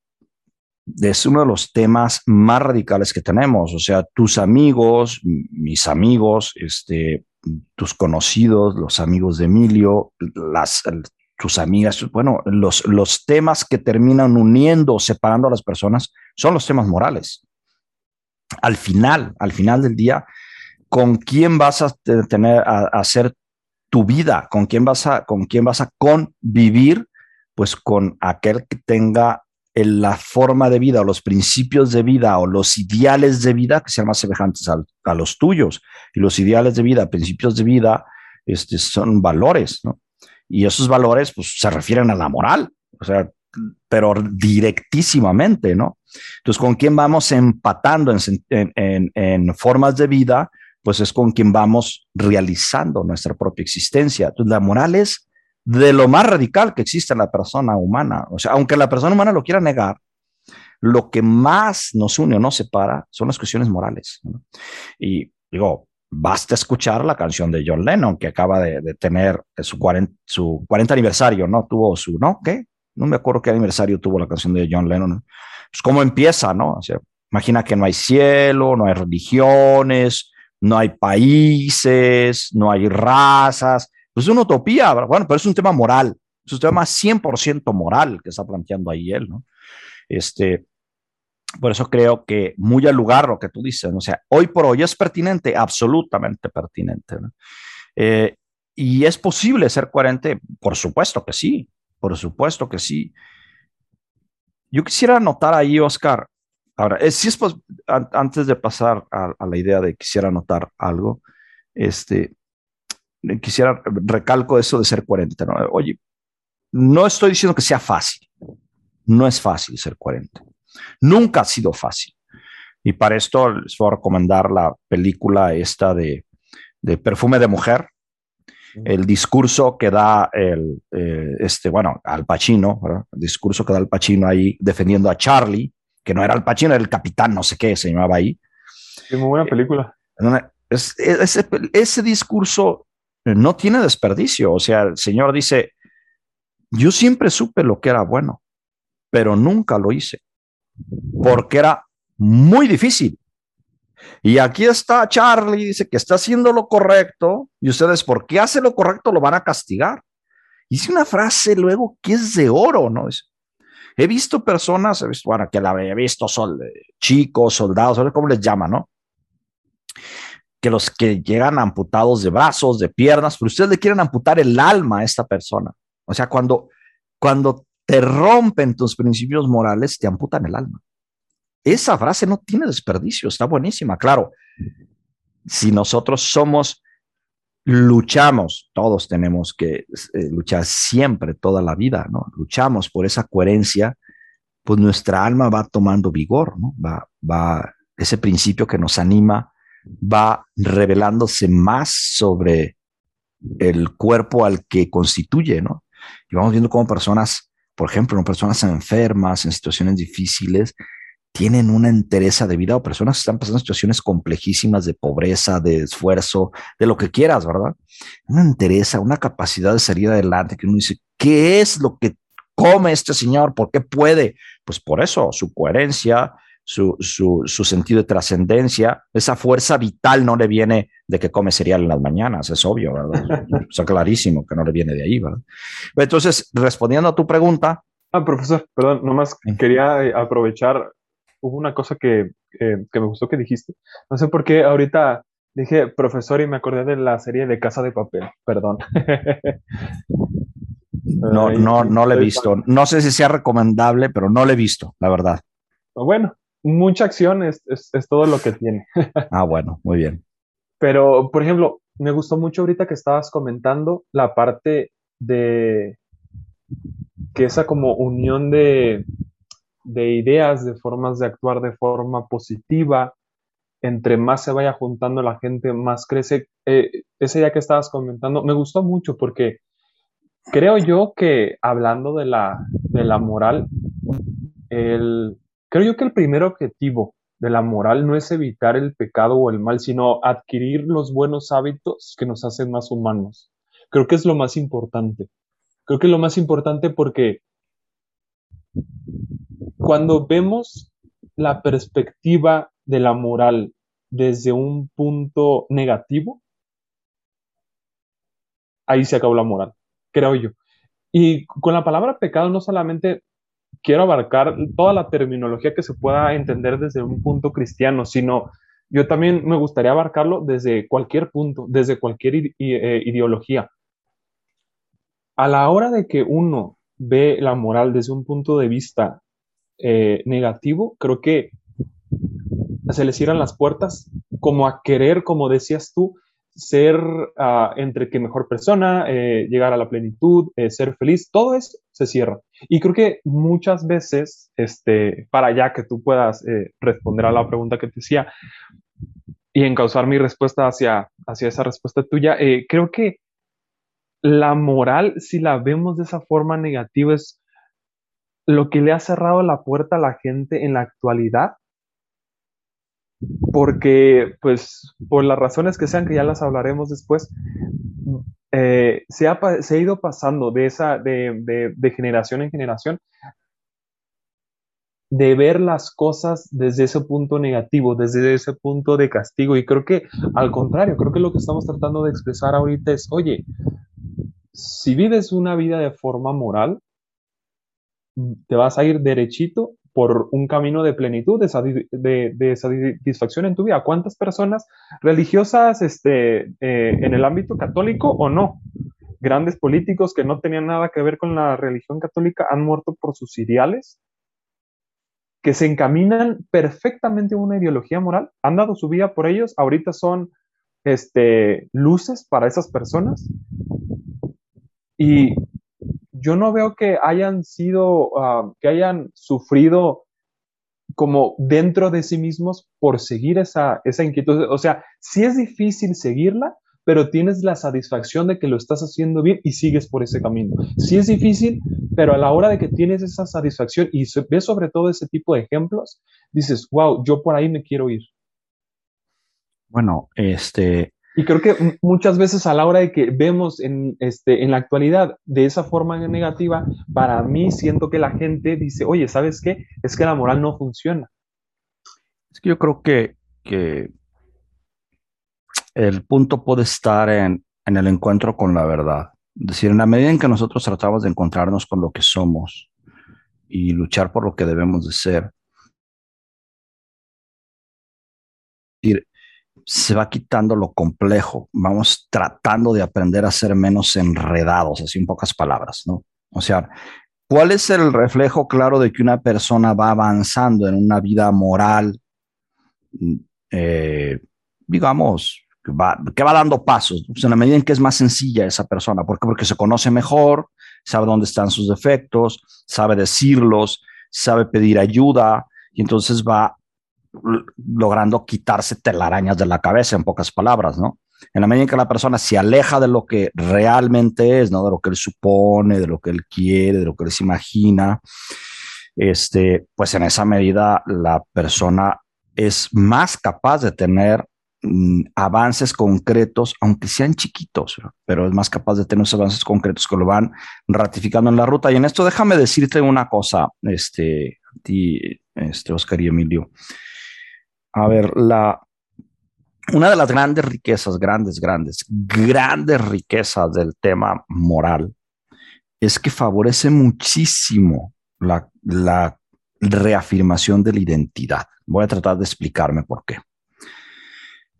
es uno de los temas más radicales que tenemos. O sea, tus amigos, mis amigos, este, tus conocidos, los amigos de Emilio, las, tus amigas, bueno, los, los temas que terminan uniendo, separando a las personas, son los temas morales. Al final, al final del día, ¿con quién vas a tener a, hacer tu vida? ¿Con quién vas a, con quién vas a convivir? Pues con aquel que tenga la forma de vida o los principios de vida o los ideales de vida que sean más semejantes a, a los tuyos. Y los ideales de vida, principios de vida, este, son valores, ¿no? Y esos valores pues, se refieren a la moral, o sea, pero directísimamente, ¿no? Entonces, ¿con quién vamos empatando en, en, formas de vida? Pues es con quien vamos realizando nuestra propia existencia. Entonces, la moral es de lo más radical que existe en la persona humana. O sea, aunque la persona humana lo quiera negar, lo que más nos une o nos separa son las cuestiones morales. Y digo, basta escuchar la canción de John Lennon, que acaba de, tener su 40, su 40 aniversario, ¿no? Tuvo su, ¿no? ¿Qué? No me acuerdo qué aniversario tuvo la canción de John Lennon. Pues cómo empieza, ¿no? O imagina que no hay cielo, no hay religiones, no hay países, no hay razas. Pues es una utopía, bueno, pero es un tema moral, es un tema 100% moral que está planteando ahí él, ¿no? Este, por eso creo que muy al lugar lo que tú dices, o sea, hoy por hoy es pertinente, absolutamente pertinente. Eh, ¿Y es posible ser coherente? Por supuesto que sí, por supuesto que sí. Yo quisiera anotar ahí, Oscar, ahora, eh, si es antes de pasar a, la idea de quisiera anotar algo, este, quisiera recalco eso de ser coherente. ¿no? Oye, no estoy diciendo que sea fácil, no es fácil ser coherente Nunca ha sido fácil. Y para esto les voy a recomendar la película esta de, Perfume de Mujer, el discurso que da el, eh, este, bueno, Al Pacino, el discurso que da Al Pacino ahí defendiendo a Charlie, que no era Al Pacino, era el capitán, no sé qué, se llamaba ahí. Es muy buena película. ese, ese discurso no tiene desperdicio, o sea, el señor dice, yo siempre supe lo que era bueno, pero nunca lo hice porque era muy difícil. Y aquí está Charlie, dice que está haciendo lo correcto y ustedes, porque hace lo correcto, lo van a castigar. Dice una frase luego que es de oro, ¿no? he visto personas, he visto, bueno, que la he visto sol, chicos, soldados, ¿cómo les llaman, no? Que los que llegan amputados de brazos, de piernas, pero ustedes le quieren amputar el alma a esta persona. O sea, cuando, cuando te rompen tus principios morales, te amputan el alma. Esa frase no tiene desperdicio, está buenísima. Claro, si nosotros somos, luchamos, todos tenemos que eh, luchar siempre, toda la vida, ¿no? Luchamos por esa coherencia, pues nuestra alma va tomando vigor, ¿no? Va, va, ese principio que nos anima va revelándose más sobre el cuerpo al que constituye, ¿no? Y vamos viendo cómo personas por ejemplo, personas enfermas, en situaciones difíciles, tienen una entereza de vida o personas que están pasando situaciones complejísimas de pobreza, de esfuerzo, de lo que quieras, ¿verdad? Una entereza, una capacidad de salir adelante que uno dice, ¿qué es lo que come este señor? ¿Por qué puede? Pues por eso, su coherencia, su, su, sentido de trascendencia, esa fuerza vital no le viene de que come cereal en las mañanas, es obvio, ¿verdad? [LAUGHS] Está clarísimo que no le viene de ahí, ¿verdad? Entonces, respondiendo a tu pregunta. Ah, profesor, perdón, nomás quería eh, aprovechar, hubo una cosa que, que me gustó que dijiste, no sé por qué ahorita dije profesor y me acordé de la serie de Casa de Papel, perdón. [LAUGHS] No, no, no le he visto. No sé si sea recomendable, pero no le he visto, la verdad. Bueno, mucha acción es, todo lo que tiene. [LAUGHS] ah, bueno, muy bien. Pero, por ejemplo, me gustó mucho ahorita que estabas comentando la parte de que esa como unión de, ideas, de formas de actuar de forma positiva, entre más se vaya juntando la gente, más crece. Eh, ese día que estabas comentando, me gustó mucho porque creo yo que hablando de la, de la moral, el, Creo yo que el primer objetivo de la moral no es evitar el pecado o el mal, sino adquirir los buenos hábitos que nos hacen más humanos. Creo que es lo más importante. Creo que es lo más importante porque cuando vemos la perspectiva de la moral desde un punto negativo, ahí se acabó la moral, creo yo. Y con la palabra pecado no solamente quiero abarcar toda la terminología que se pueda entender desde un punto cristiano, sino yo también me gustaría abarcarlo desde cualquier punto, desde cualquier eh, ideología. A la hora de que uno ve la moral desde un punto de vista eh, negativo, creo que se le cierran las puertas como a querer, como decías tú, ser ah, entre que mejor persona, eh, llegar a la plenitud, eh, ser feliz, todo eso se cierra. Y creo que muchas veces, este, para ya que tú puedas eh, responder a la pregunta que te decía y encauzar mi respuesta hacia, hacia esa respuesta tuya, creo que la moral, si la vemos de esa forma negativa, es lo que le ha cerrado la puerta a la gente en la actualidad, porque pues por las razones que sean, que ya las hablaremos después, eh, se, ha, se, ha, ido pasando de, esa, de, de generación en generación de ver las cosas desde ese punto negativo, desde ese punto de castigo. Y creo que al contrario, creo que lo que estamos tratando de expresar ahorita es, oye, si vives una vida de forma moral, te vas a ir derechito por un camino de plenitud, de, satisfacción en tu vida. ¿Cuántas personas religiosas este, eh, en el ámbito católico o no? Grandes políticos que no tenían nada que ver con la religión católica han muerto por sus ideales, que se encaminan perfectamente a una ideología moral, han dado su vida por ellos, ahorita son este, luces para esas personas. Y yo no veo que hayan sido, ah, que hayan sufrido como dentro de sí mismos por seguir esa, esa inquietud. O sea, sí es difícil seguirla, pero tienes la satisfacción de que lo estás haciendo bien y sigues por ese camino. Sí es difícil, pero a la hora de que tienes esa satisfacción y ves sobre todo ese tipo de ejemplos, dices, wow, yo por ahí me quiero ir. Bueno, este, y creo que muchas veces a la hora de que vemos en, este, en la actualidad de esa forma negativa, para mí siento que la gente dice, oye, ¿sabes qué? Es que la moral no funciona. Es que yo creo que, que el punto puede estar en, en el encuentro con la verdad. Es decir, en la medida en que nosotros tratamos de encontrarnos con lo que somos y luchar por lo que debemos de ser, se va quitando lo complejo, vamos tratando de aprender a ser menos enredados, así en pocas palabras, ¿no? O sea, ¿cuál es el reflejo claro de que una persona va avanzando en una vida moral, eh, digamos, que va, que va dando pasos, en la medida en que es más sencilla esa persona, ¿por qué? Porque se conoce mejor, sabe dónde están sus defectos, sabe decirlos, sabe pedir ayuda, y entonces va logrando quitarse telarañas de la cabeza, en pocas palabras, ¿no? En la medida en que la persona se aleja de lo que realmente es, ¿no? De lo que él supone, de lo que él quiere, de lo que él se imagina, este, pues en esa medida la persona es más capaz de tener mm, avances concretos, aunque sean chiquitos, pero es más capaz de tener esos avances concretos que lo van ratificando en la ruta. Y en esto déjame decirte una cosa, este, ti, este, Oscar y Emilio. A ver, la, una de las grandes riquezas, grandes, grandes, grandes riquezas del tema moral es que favorece muchísimo la, la reafirmación de la identidad. Voy a tratar de explicarme por qué.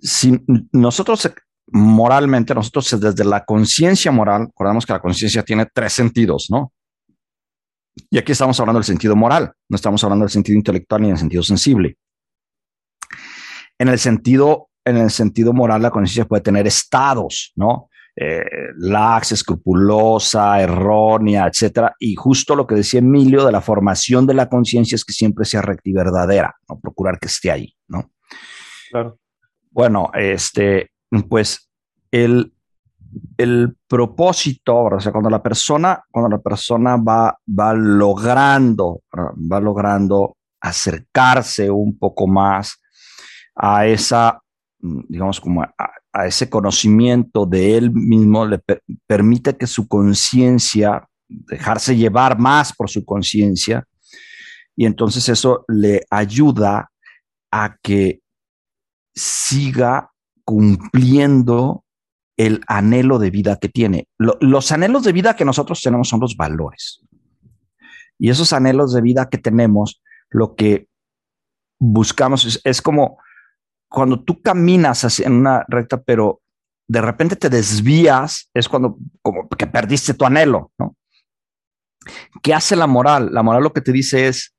Si nosotros moralmente, nosotros desde la conciencia moral, recordamos que la conciencia tiene tres sentidos, ¿no? Y aquí estamos hablando del sentido moral, no estamos hablando del sentido intelectual ni del sentido sensible. En el sentido, en el sentido moral, la conciencia puede tener estados, ¿no? Eh, lax, escrupulosa, errónea, etcétera. Y justo lo que decía Emilio de la formación de la conciencia es que siempre sea recta y verdadera, ¿no? Procurar que esté ahí, ¿no? Claro. Bueno, este, pues el, el propósito, o sea, cuando la persona, cuando la persona va, va logrando, va logrando acercarse un poco más a esa, mm, digamos, como a, ese conocimiento de él mismo, le permite que su conciencia, dejarse llevar más por su conciencia, y entonces eso le ayuda a que siga cumpliendo el anhelo de vida que tiene. los anhelos de vida que nosotros tenemos son los valores. Y esos anhelos de vida que tenemos, lo que buscamos es como cuando tú caminas en una recta, pero de repente te desvías, es cuando como que perdiste tu anhelo, ¿no? ¿Qué hace la moral? La moral lo que te dice es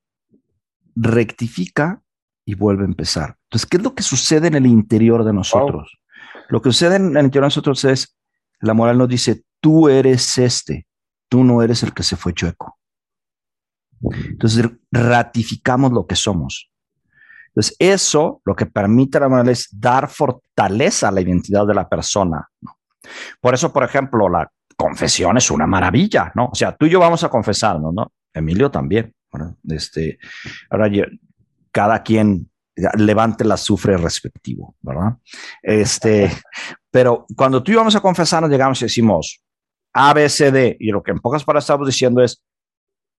rectifica y vuelve a empezar. Entonces, ¿qué es lo que sucede en el interior de nosotros? Lo que sucede en el interior de nosotros es, la moral nos dice, tú eres este, tú no eres el que se fue chueco. Entonces, ratificamos lo que somos. Entonces, eso lo que permite la moral es dar fortaleza a la identidad de la persona. Por eso, por ejemplo, la confesión es una maravilla, ¿no? O sea, tú y yo vamos a confesarnos, ¿no? Emilio también. este, ahora cada quien levante la sufre respectivo, ¿verdad? Este, [LAUGHS] pero cuando tú y yo vamos a confesarnos, llegamos y decimos A, B, C, D, y lo que en pocas palabras estamos diciendo es,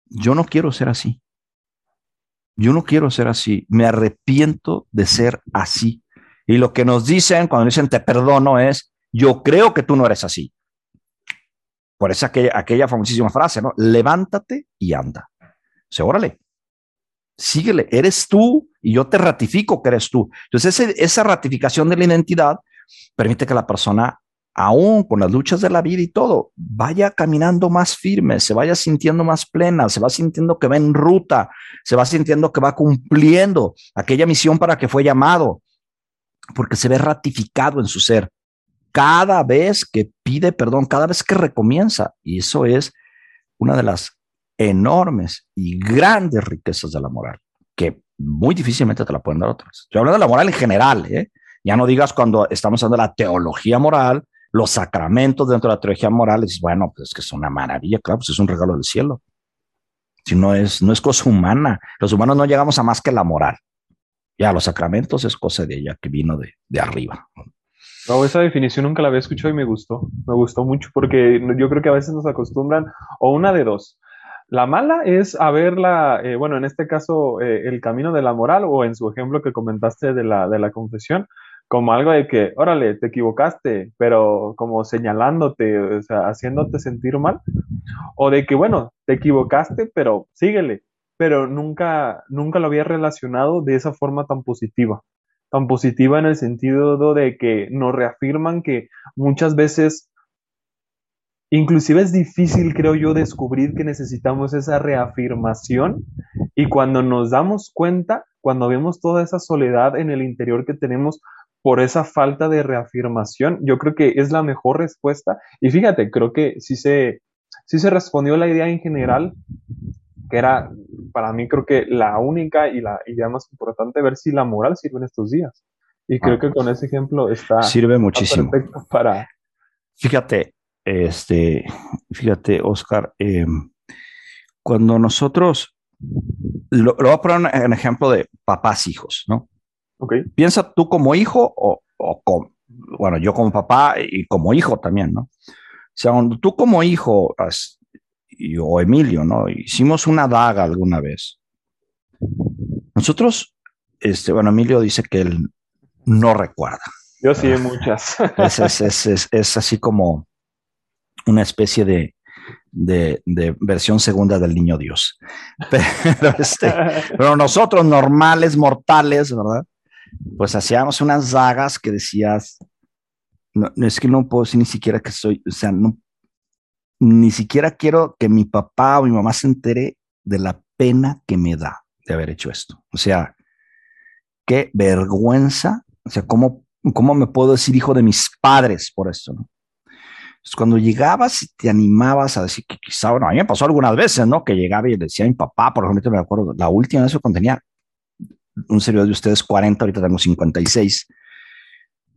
yo no quiero ser así. Yo no quiero ser así. Me arrepiento de ser así. Y lo que nos dicen cuando dicen te perdono es, yo creo que tú no eres así. Por eso aquella, aquella famosísima frase, ¿no? Levántate y anda. O sea, órale, síguele, eres tú y yo te ratifico que eres tú. Entonces, esa ratificación de la identidad permite que la persona, aún con las luchas de la vida y todo, vaya caminando más firme, se vaya sintiendo más plena, se va sintiendo que va en ruta, se va sintiendo que va cumpliendo aquella misión para que fue llamado, porque se ve ratificado en su ser cada vez que pide perdón, cada vez que recomienza. Y eso es una de las enormes y grandes riquezas de la moral, que muy difícilmente te la pueden dar otras. Estoy hablando de la moral en general, ¿eh? Ya no digas cuando estamos hablando de la teología moral, los sacramentos dentro de la teología moral, dices, bueno, pues es que es una maravilla, claro, pues es un regalo del cielo. Si no es, no es cosa humana, los humanos no llegamos a más que la moral. Ya, los sacramentos es cosa de ella que vino de, de arriba. No, esa definición nunca la había escuchado y me gustó. Me gustó mucho porque yo creo que a veces nos acostumbran, o una de dos, la mala es haberla, eh, bueno, en este caso, eh, el camino de la moral o en su ejemplo que comentaste de la, de la confesión, como algo de que, órale, te equivocaste, pero como señalándote, o sea, haciéndote sentir mal, o de que, bueno, te equivocaste, pero síguele, pero nunca, nunca lo había relacionado de esa forma tan positiva, tan positiva en el sentido de que nos reafirman que muchas veces Inclusive es difícil, creo yo, descubrir que necesitamos esa reafirmación. Y cuando nos damos cuenta, cuando vemos toda esa soledad en el interior que tenemos por esa falta de reafirmación, yo creo que es la mejor respuesta. Y fíjate, creo que sí se, sí se respondió la idea en general, que era para mí creo que la única y la idea más importante, ver si la moral sirve en estos días. Y creo ah, que con ese ejemplo está... Sirve muchísimo. Perfecto para... Fíjate, este, fíjate, Oscar, em, cuando nosotros, lo, voy a poner un, ejemplo de papás hijos, ¿no? Okay. Piensa tú como hijo o, o como, bueno, yo como papá y como hijo también, ¿no? O sea, cuando tú como hijo o Emilio, ¿no? Hicimos una daga alguna vez. Nosotros, este, bueno, Emilio dice que él no recuerda. Yo sí, muchas. [LAUGHS] es, es, es, es, así como, una especie de, de, versión segunda del niño Dios. [LAUGHS] Pero, este, pero nosotros, normales, mortales, ¿verdad? Pues hacíamos unas dagas que decías, no, es que no puedo decir ni siquiera que soy, o sea, no, ni siquiera quiero que mi papá o mi mamá se entere de la pena que me da de haber hecho esto. O sea, qué vergüenza, o sea, ¿cómo, cómo me puedo decir hijo de mis padres por esto? ¿no? cuando llegabas y te animabas a decir que quizá, bueno, a mí me pasó algunas veces, ¿no? Que llegaba y le decía a mi papá, por ejemplo, me acuerdo, la última vez cuando tenía un servidor de ustedes 40, ahorita tengo 56.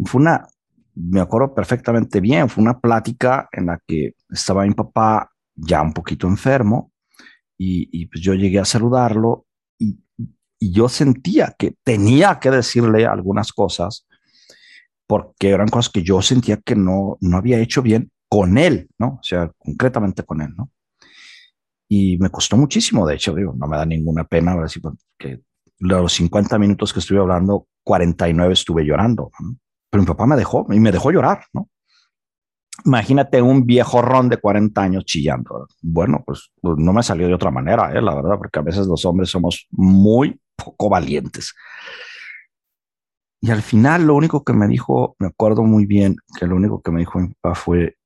Fue una, me acuerdo perfectamente bien, fue una plática en la que estaba mi papá ya un poquito enfermo y, y pues yo llegué a saludarlo y, y yo sentía que tenía que decirle algunas cosas porque eran cosas que yo sentía que no, no había hecho bien con él, ¿no? O sea, concretamente con él, ¿no? Y me costó muchísimo, de hecho, digo, no me da ninguna pena, ahora sí, porque los 50 minutos que estuve hablando, 49 estuve llorando, pero mi papá me dejó y me dejó llorar, ¿no? Imagínate un viejo ron de 40 años chillando. Bueno, pues, pues, no me salió de otra manera, ¿eh? la verdad, porque a veces los hombres somos muy poco valientes. Y al final lo único que me dijo, me acuerdo muy bien, que lo único que me dijo mi papá fue,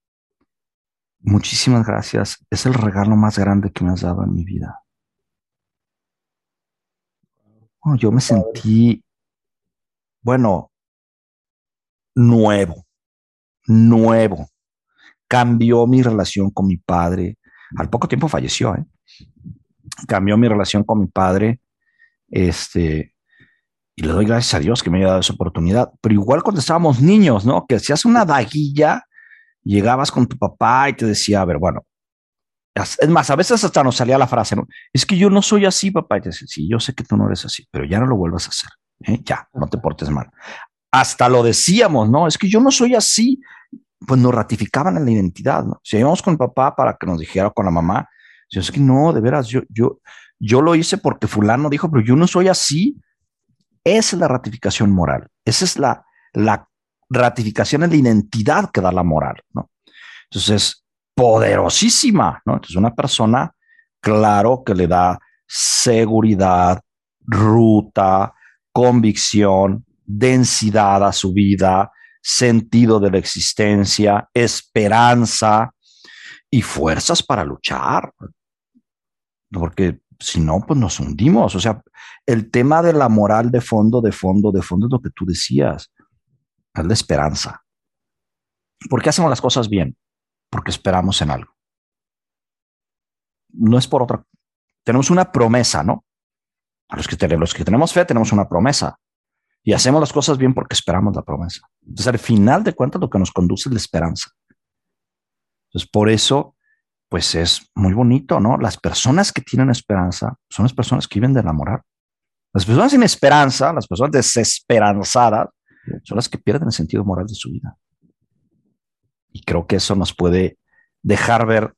Muchísimas gracias. Es el regalo más grande que me has dado en mi vida. Yo me sentí, bueno, nuevo, nuevo. Cambió mi relación con mi padre. Al poco tiempo falleció, ¿eh? Cambió mi relación con mi padre. Este, y le doy gracias a Dios que me haya dado esa oportunidad. Pero igual cuando estábamos niños, ¿no? Que si hace una daguilla llegabas con tu papá y te decía, a ver, bueno, Es más, a veces hasta nos salía la frase, ¿no? Es que yo no soy así, papá. Y decía, sí, yo sé que tú no eres así, pero ya no lo vuelvas a hacer. ¿eh? Ya, no te portes mal. Hasta lo decíamos, ¿no? Es que yo no soy así. Pues nos ratificaban en la identidad, ¿no? Si íbamos con papá para que nos dijera con la mamá, yo es que no, de veras, yo, yo, yo lo hice porque fulano dijo, pero yo no soy así. Esa es la ratificación moral. Esa es la, la ratificación en la identidad que da la moral, ¿no? Entonces, poderosísima, ¿no? Entonces, una persona, claro, que le da seguridad, ruta, convicción, densidad a su vida, sentido de la existencia, esperanza y fuerzas para luchar. Porque si no, pues nos hundimos. O sea, el tema de la moral de fondo, de fondo, de fondo es lo que tú decías es la esperanza. ¿Por qué hacemos las cosas bien? Porque esperamos en algo. No es por otra. Tenemos una promesa, ¿no? A los que, tenemos, los que tenemos fe tenemos una promesa. Y hacemos las cosas bien porque esperamos la promesa. Entonces, al final de cuentas, lo que nos conduce es la esperanza. Entonces, por eso, pues es muy bonito, ¿no? Las personas que tienen esperanza son las personas que viven de enamorar. Las personas sin esperanza, las personas desesperanzadas, son las que pierden el sentido moral de su vida. Y creo que eso nos puede dejar ver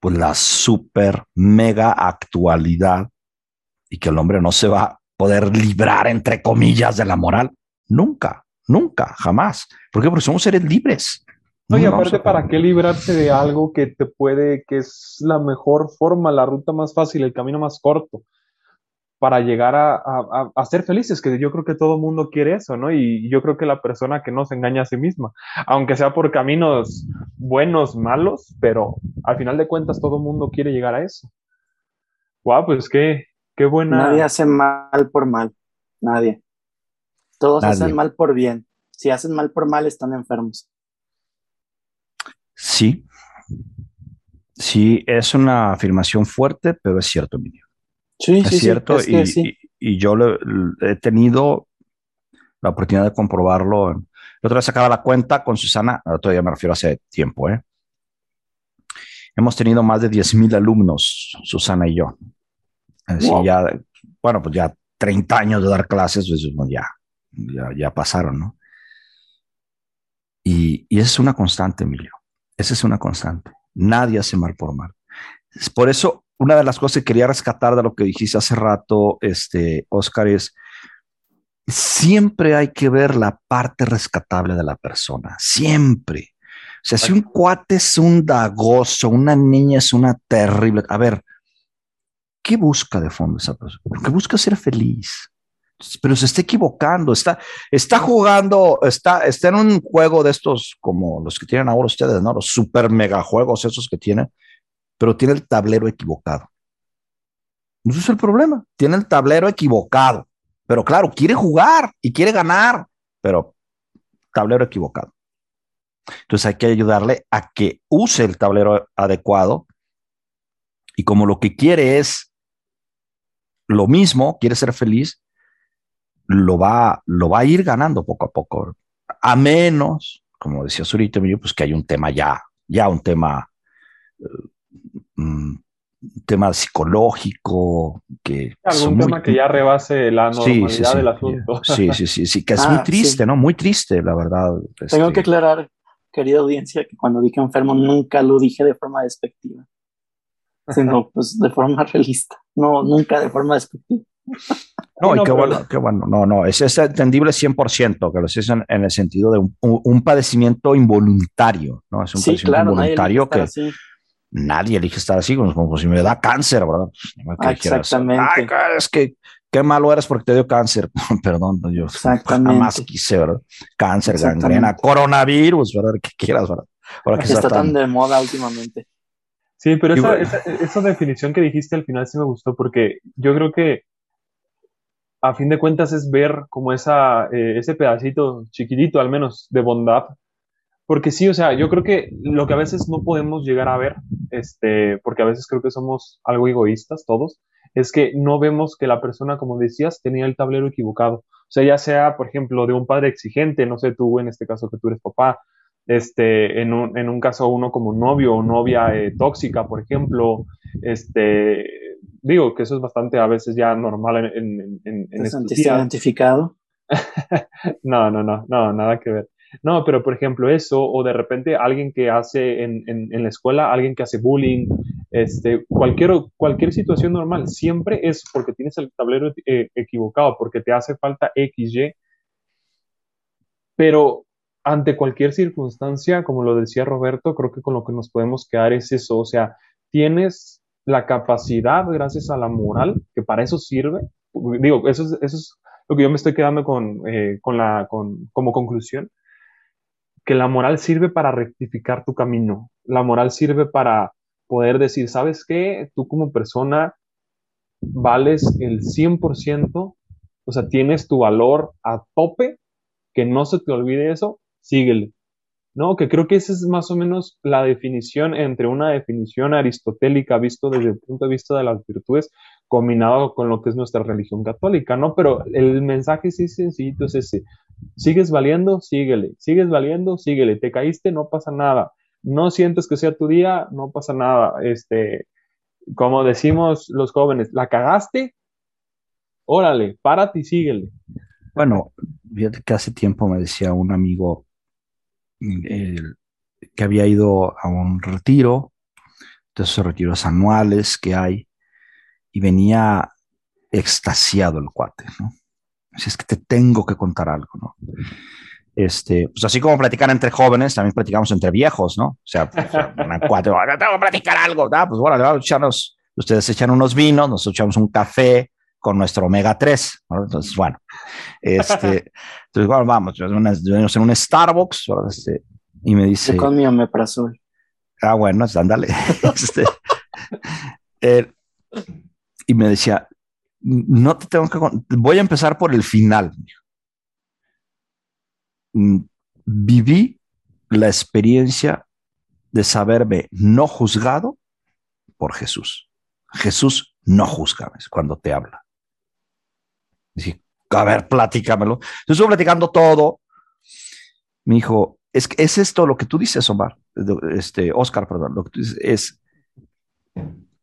pues la super mega actualidad y que el hombre no se va a poder librar entre comillas de la moral nunca, nunca, jamás. ¿Por qué? Porque somos seres libres. No, y aparte, ¿para qué librarse de algo que te puede, que es la mejor forma, la ruta más fácil, el camino más corto? Para llegar a, ser felices, que yo creo que todo el mundo quiere eso, ¿no? Y yo creo que la persona que no se engaña a sí misma, aunque sea por caminos buenos, malos, pero al final de cuentas todo el mundo quiere llegar a eso. Guau, pues qué, qué buena. Nadie hace mal por mal, nadie. Todos hacen mal por bien. Si hacen mal por mal, están enfermos. Sí, sí, es una afirmación fuerte, pero es cierto, Emilio. Sí, es cierto. y, yo he tenido la oportunidad de comprobarlo. La otra vez sacaba la cuenta con Susana, todavía me refiero hace tiempo, ¿eh? Hemos tenido más de 10.000 alumnos, Susana y yo. Así ya, bueno, pues ya 30 años de dar clases, pues ya, ya, ya pasaron, ¿no? Y, y esa es una constante, Emilio. Esa es una constante. Nadie hace mal por mal. Por eso una de las cosas que quería rescatar de lo que dijiste hace rato, este, Oscar, es siempre hay que ver la parte rescatable de la persona, siempre. O sea, si un cuate es un dagoso, una niña es una terrible, a ver, ¿qué busca de fondo esa persona? Porque busca ser feliz, pero se está equivocando, está, está jugando, está, está en un juego de estos como los que tienen ahora ustedes, ¿no? Los super mega juegos esos que tienen pero tiene el tablero equivocado. Ese es el problema. Tiene el tablero equivocado. Pero claro, quiere jugar y quiere ganar, pero tablero equivocado. Entonces hay que ayudarle a que use el tablero adecuado. Y como lo que quiere es lo mismo, quiere ser feliz, lo va, lo va a ir ganando poco a poco. A menos, como decía Zurito, pues que hay un tema ya, ya un tema eh, un tema psicológico que algún tema que ya rebase la normalidad del asunto. Sí sí sí sí que es muy ah, triste no muy triste la verdad tengo que este aclarar querida audiencia que cuando dije enfermo nunca lo dije de forma despectiva sino [LAUGHS] pues de forma realista no nunca de forma despectiva. No, y qué bueno, qué bueno. No, no, es, es entendible 100%, que lo es en, en, el sentido de un, padecimiento involuntario, ¿no? Es un padecimiento involuntario que, nadie elige estar así, como, si me da cáncer, ¿verdad? Exactamente. es que qué malo eres porque te dio cáncer. [LAUGHS] Perdón, yo [LAUGHS] jamás quise, ¿verdad? Cáncer, gangrena, coronavirus, ¿verdad? Que quieras, ¿verdad? Ahora que [LAUGHS] está, tan... de moda últimamente. Sí, pero esa, esa, definición que dijiste al final sí me gustó porque yo creo que a fin de cuentas es ver como esa, eh, ese pedacito chiquitito al menos de bondad porque sí, o sea, yo creo que lo que a veces no podemos llegar a ver, este, porque a veces creo que somos algo egoístas todos, es que no vemos que la persona, como decías, tenía el tablero equivocado. O sea, ya sea, por ejemplo, de un padre exigente, no sé, tú en este caso que tú eres papá, este, en un, en un caso uno como novio o novia eh, tóxica, por ejemplo, este, digo que eso es bastante a veces ya normal en, en, en, identificado? [LAUGHS] no, no, no, no, nada que ver. No, pero por ejemplo eso, o de repente alguien que hace en, en, la escuela, alguien que hace bullying, este, cualquier, cualquier situación normal, siempre es porque tienes el tablero eh, equivocado, porque te hace falta XY. Pero ante cualquier circunstancia, como lo decía Roberto, creo que con lo que nos podemos quedar es eso, o sea, tienes la capacidad gracias a la moral, que para eso sirve. Digo, eso es, eso es lo que yo me estoy quedando con, eh, con la, con, como conclusión, que la moral sirve para rectificar tu camino. La moral sirve para poder decir, ¿sabes qué? Tú como persona vales el 100%, o sea, tienes tu valor a tope, que no se te olvide eso, síguele. ¿no? Que creo que esa es más o menos la definición entre una definición aristotélica visto desde el punto de vista de las virtudes combinado con lo que es nuestra religión católica, ¿no? Pero el mensaje sí sencillito es ese. Sigues valiendo, síguele. Sigues valiendo, síguele. Te caíste, no pasa nada. No sientes que sea tu día, no pasa nada. Este, como decimos los jóvenes, la cagaste, órale, párate y síguele. Bueno, fíjate que hace tiempo me decía un amigo que había ido a un retiro, de esos retiros anuales que hay, y venía extasiado el cuate, ¿no? Así es que te tengo que contar algo, ¿no? Este, pues así como platicar entre jóvenes, también platicamos entre viejos, ¿no? O sea, pues, una cuate, tengo que platicar algo, ¿no? Pues bueno, vamos a echarnos, ustedes echan unos vinos, nosotros echamos un café con nuestro omega 3, ¿no? Entonces, bueno, este, [LAUGHS] entonces, bueno, vamos, venimos en un Starbucks, este, y me dice... Con mi omeprazol. Ah, bueno, ándale. [LAUGHS] este, eh, y me decía, no te tengo que... Voy a empezar por el final. Mm, viví la experiencia de saberme no juzgado por Jesús. Jesús no juzga cuando te habla. Dice, a ver, platícamelo. Yo estuve platicando todo. Me dijo, es, es esto lo que tú dices, Omar, este, Oscar, perdón, lo que tú dices es,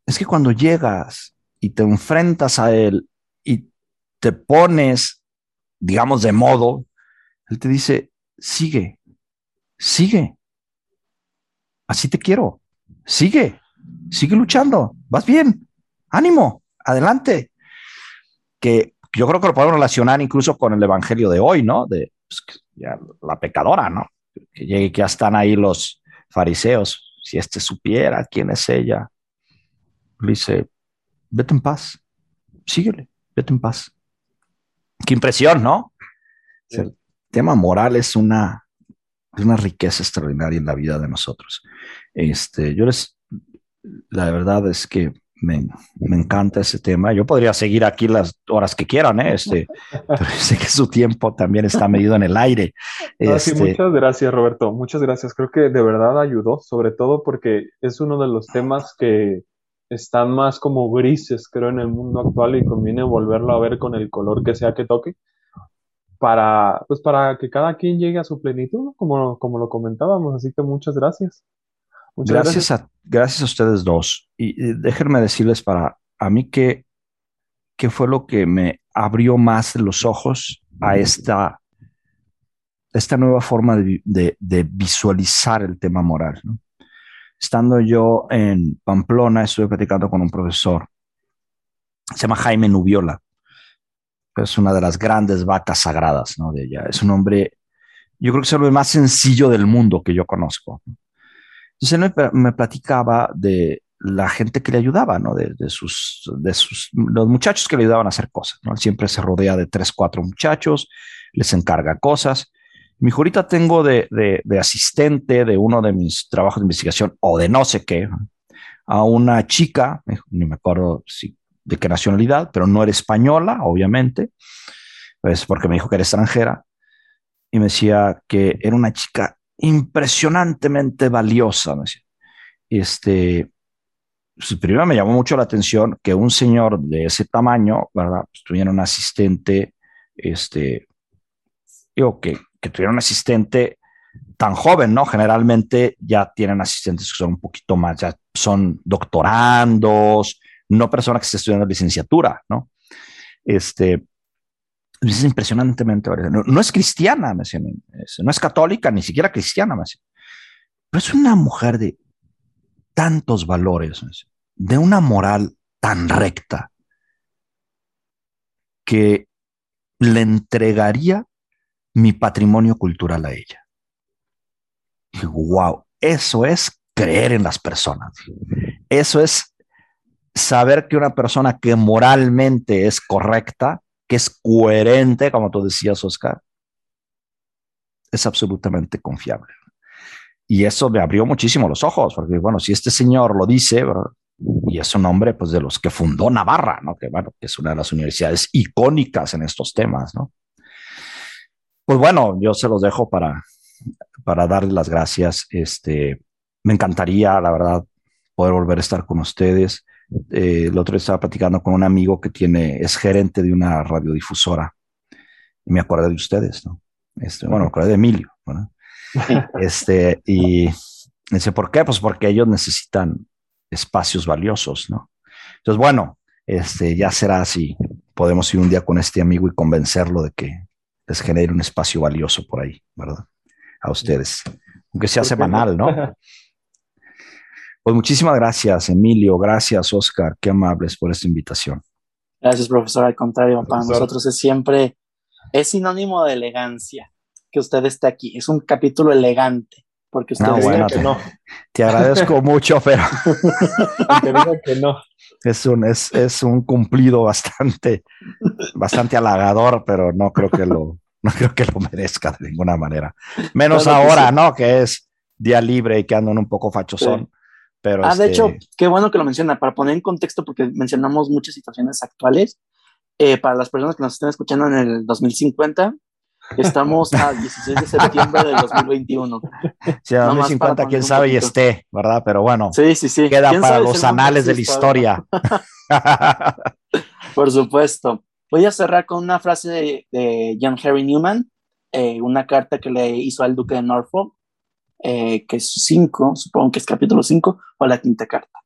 es que cuando llegas y te enfrentas a él y te pones, digamos, de modo, él te dice, sigue, sigue, así te quiero, sigue, sigue luchando, vas bien, ánimo, adelante. Que yo creo que lo podemos relacionar incluso con el evangelio de hoy, ¿no? De pues, la pecadora, ¿no? Que llegue, que ya están ahí los fariseos. Si este supiera quién es ella, dice, vete en paz, síguele, vete en paz. Qué impresión, ¿no? El tema moral es una, una riqueza extraordinaria en la vida de nosotros. Este, yo les, la verdad es que me, me, encanta ese tema. Yo podría seguir aquí las horas que quieran, ¿eh? este, [LAUGHS] pero sé que su tiempo también está medido en el aire. Este... muchas gracias, Roberto. Muchas gracias. Creo que de verdad ayudó, sobre todo porque es uno de los temas que están más como grises, creo, en el mundo actual y conviene volverlo a ver con el color que sea que toque para, pues para que cada quien llegue a su plenitud, como, como lo comentábamos. Así que muchas gracias. Muchas gracias, A, gracias a ustedes dos. Y, déjenme decirles para a mí que, que fue lo que me abrió más los ojos a esta, esta nueva forma de, de, de visualizar el tema moral. ¿no? Estando yo en Pamplona, estuve platicando con un profesor, se llama Jaime Nubiola, es una de las grandes vacas sagradas ¿no? de ella. Es un hombre, yo creo que es el más sencillo del mundo que yo conozco. Entonces él me, platicaba de la gente que le ayudaba, ¿no? De, sus, de sus, los muchachos que le ayudaban a hacer cosas, siempre se rodea de tres, cuatro muchachos, les encarga cosas mi ahorita tengo de, asistente de uno de mis trabajos de investigación o de no sé qué, a una chica, ni me acuerdo de qué nacionalidad, pero no era española, obviamente, pues porque me dijo que era extranjera, y me decía que era una chica impresionantemente valiosa. Me decía. Este, pues, primero me llamó mucho la atención que un señor de ese tamaño, ¿verdad? Pues, tuviera un asistente, este, digo, que, que tuviera un asistente tan joven, ¿no? Generalmente ya tienen asistentes que son un poquito más, ya son doctorandos, no personas que estén estudiando licenciatura, ¿no? Este, es impresionantemente, no, no es cristiana, no es católica, ni siquiera cristiana, pero es una mujer de tantos valores, de una moral tan recta, que le entregaría mi patrimonio cultural a ella. Wow, eso es creer en las personas. Eso es saber que una persona que moralmente es correcta, que es coherente, como tú decías, Oscar, es absolutamente confiable. Y eso me abrió muchísimo los ojos, porque bueno, si este señor lo dice, y es un hombre pues de los que fundó Navarra. Que bueno, que es una de las universidades icónicas en estos temas, ¿no? Pues bueno, yo se los dejo para, para darles las gracias. Este, me encantaría, la verdad, poder volver a estar con ustedes. Eh, el otro día estaba platicando con un amigo que tiene, es gerente de una radiodifusora y me acordé de ustedes, ¿no? Este, bueno, me acordé de Emilio, ¿no? Este, y dice, ¿por qué? Pues porque ellos necesitan espacios valiosos, ¿no? Entonces, bueno, este, ya será así. Podemos ir un día con este amigo y convencerlo de que les genere un espacio valioso por ahí, ¿verdad? A ustedes, aunque sea semanal, ¿no? [LAUGHS] Pues muchísimas gracias, Emilio. Gracias, Oscar. Qué amables por esta invitación. Gracias, profesor. Al contrario, para nosotros es siempre, es sinónimo de elegancia que usted esté aquí. Es un capítulo elegante, porque usted no, bueno, que te, no. Te agradezco mucho, pero [LAUGHS] te digo que no. Es un, es, es un cumplido bastante, bastante halagador, pero no creo que lo, no creo que lo merezca de ninguna manera. Menos ahora, ¿no? Que es día libre y que andan un poco fachosón. Pero ah, de hecho, este qué bueno que lo menciona, para poner en contexto, porque mencionamos muchas situaciones actuales. Eh, para las personas que nos estén escuchando en el 2050, estamos a 16 de septiembre del 2021. Sí, a 2050, quién sabe y esté, ¿verdad? Pero bueno, sí, sí, sí. queda para los anales de la historia. [LAUGHS] [LAUGHS] Por supuesto. Voy a cerrar con una frase de, de John Harry Newman, eh, una carta que le hizo al duque de Norfolk, eh, que es 5, supongo que es capítulo 5, o la quinta carta.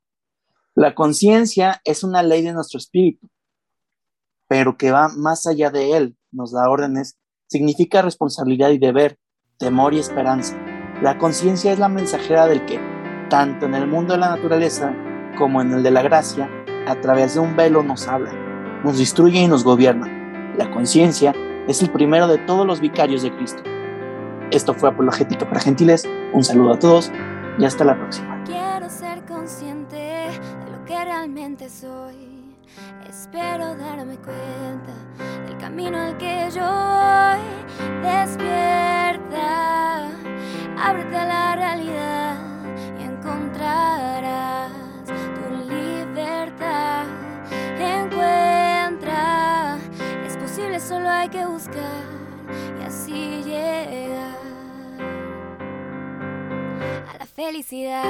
La conciencia es una ley de nuestro espíritu, pero que va más allá de él, nos da órdenes, significa responsabilidad y deber, temor y esperanza. La conciencia es la mensajera del que, tanto en el mundo de la naturaleza como en el de la gracia, a través de un velo nos habla, nos instruye y nos gobierna. La conciencia es el primero de todos los vicarios de Cristo. Esto fue Apologética para Gentiles. Un saludo a todos y hasta la próxima. Quiero ser consciente de lo que realmente soy. Espero darme cuenta del camino al que yo voy. Despierta, ábrete a la realidad y encontrarás tu libertad. Encuentra, es posible, solo hay que buscar y así llegar a la felicidad.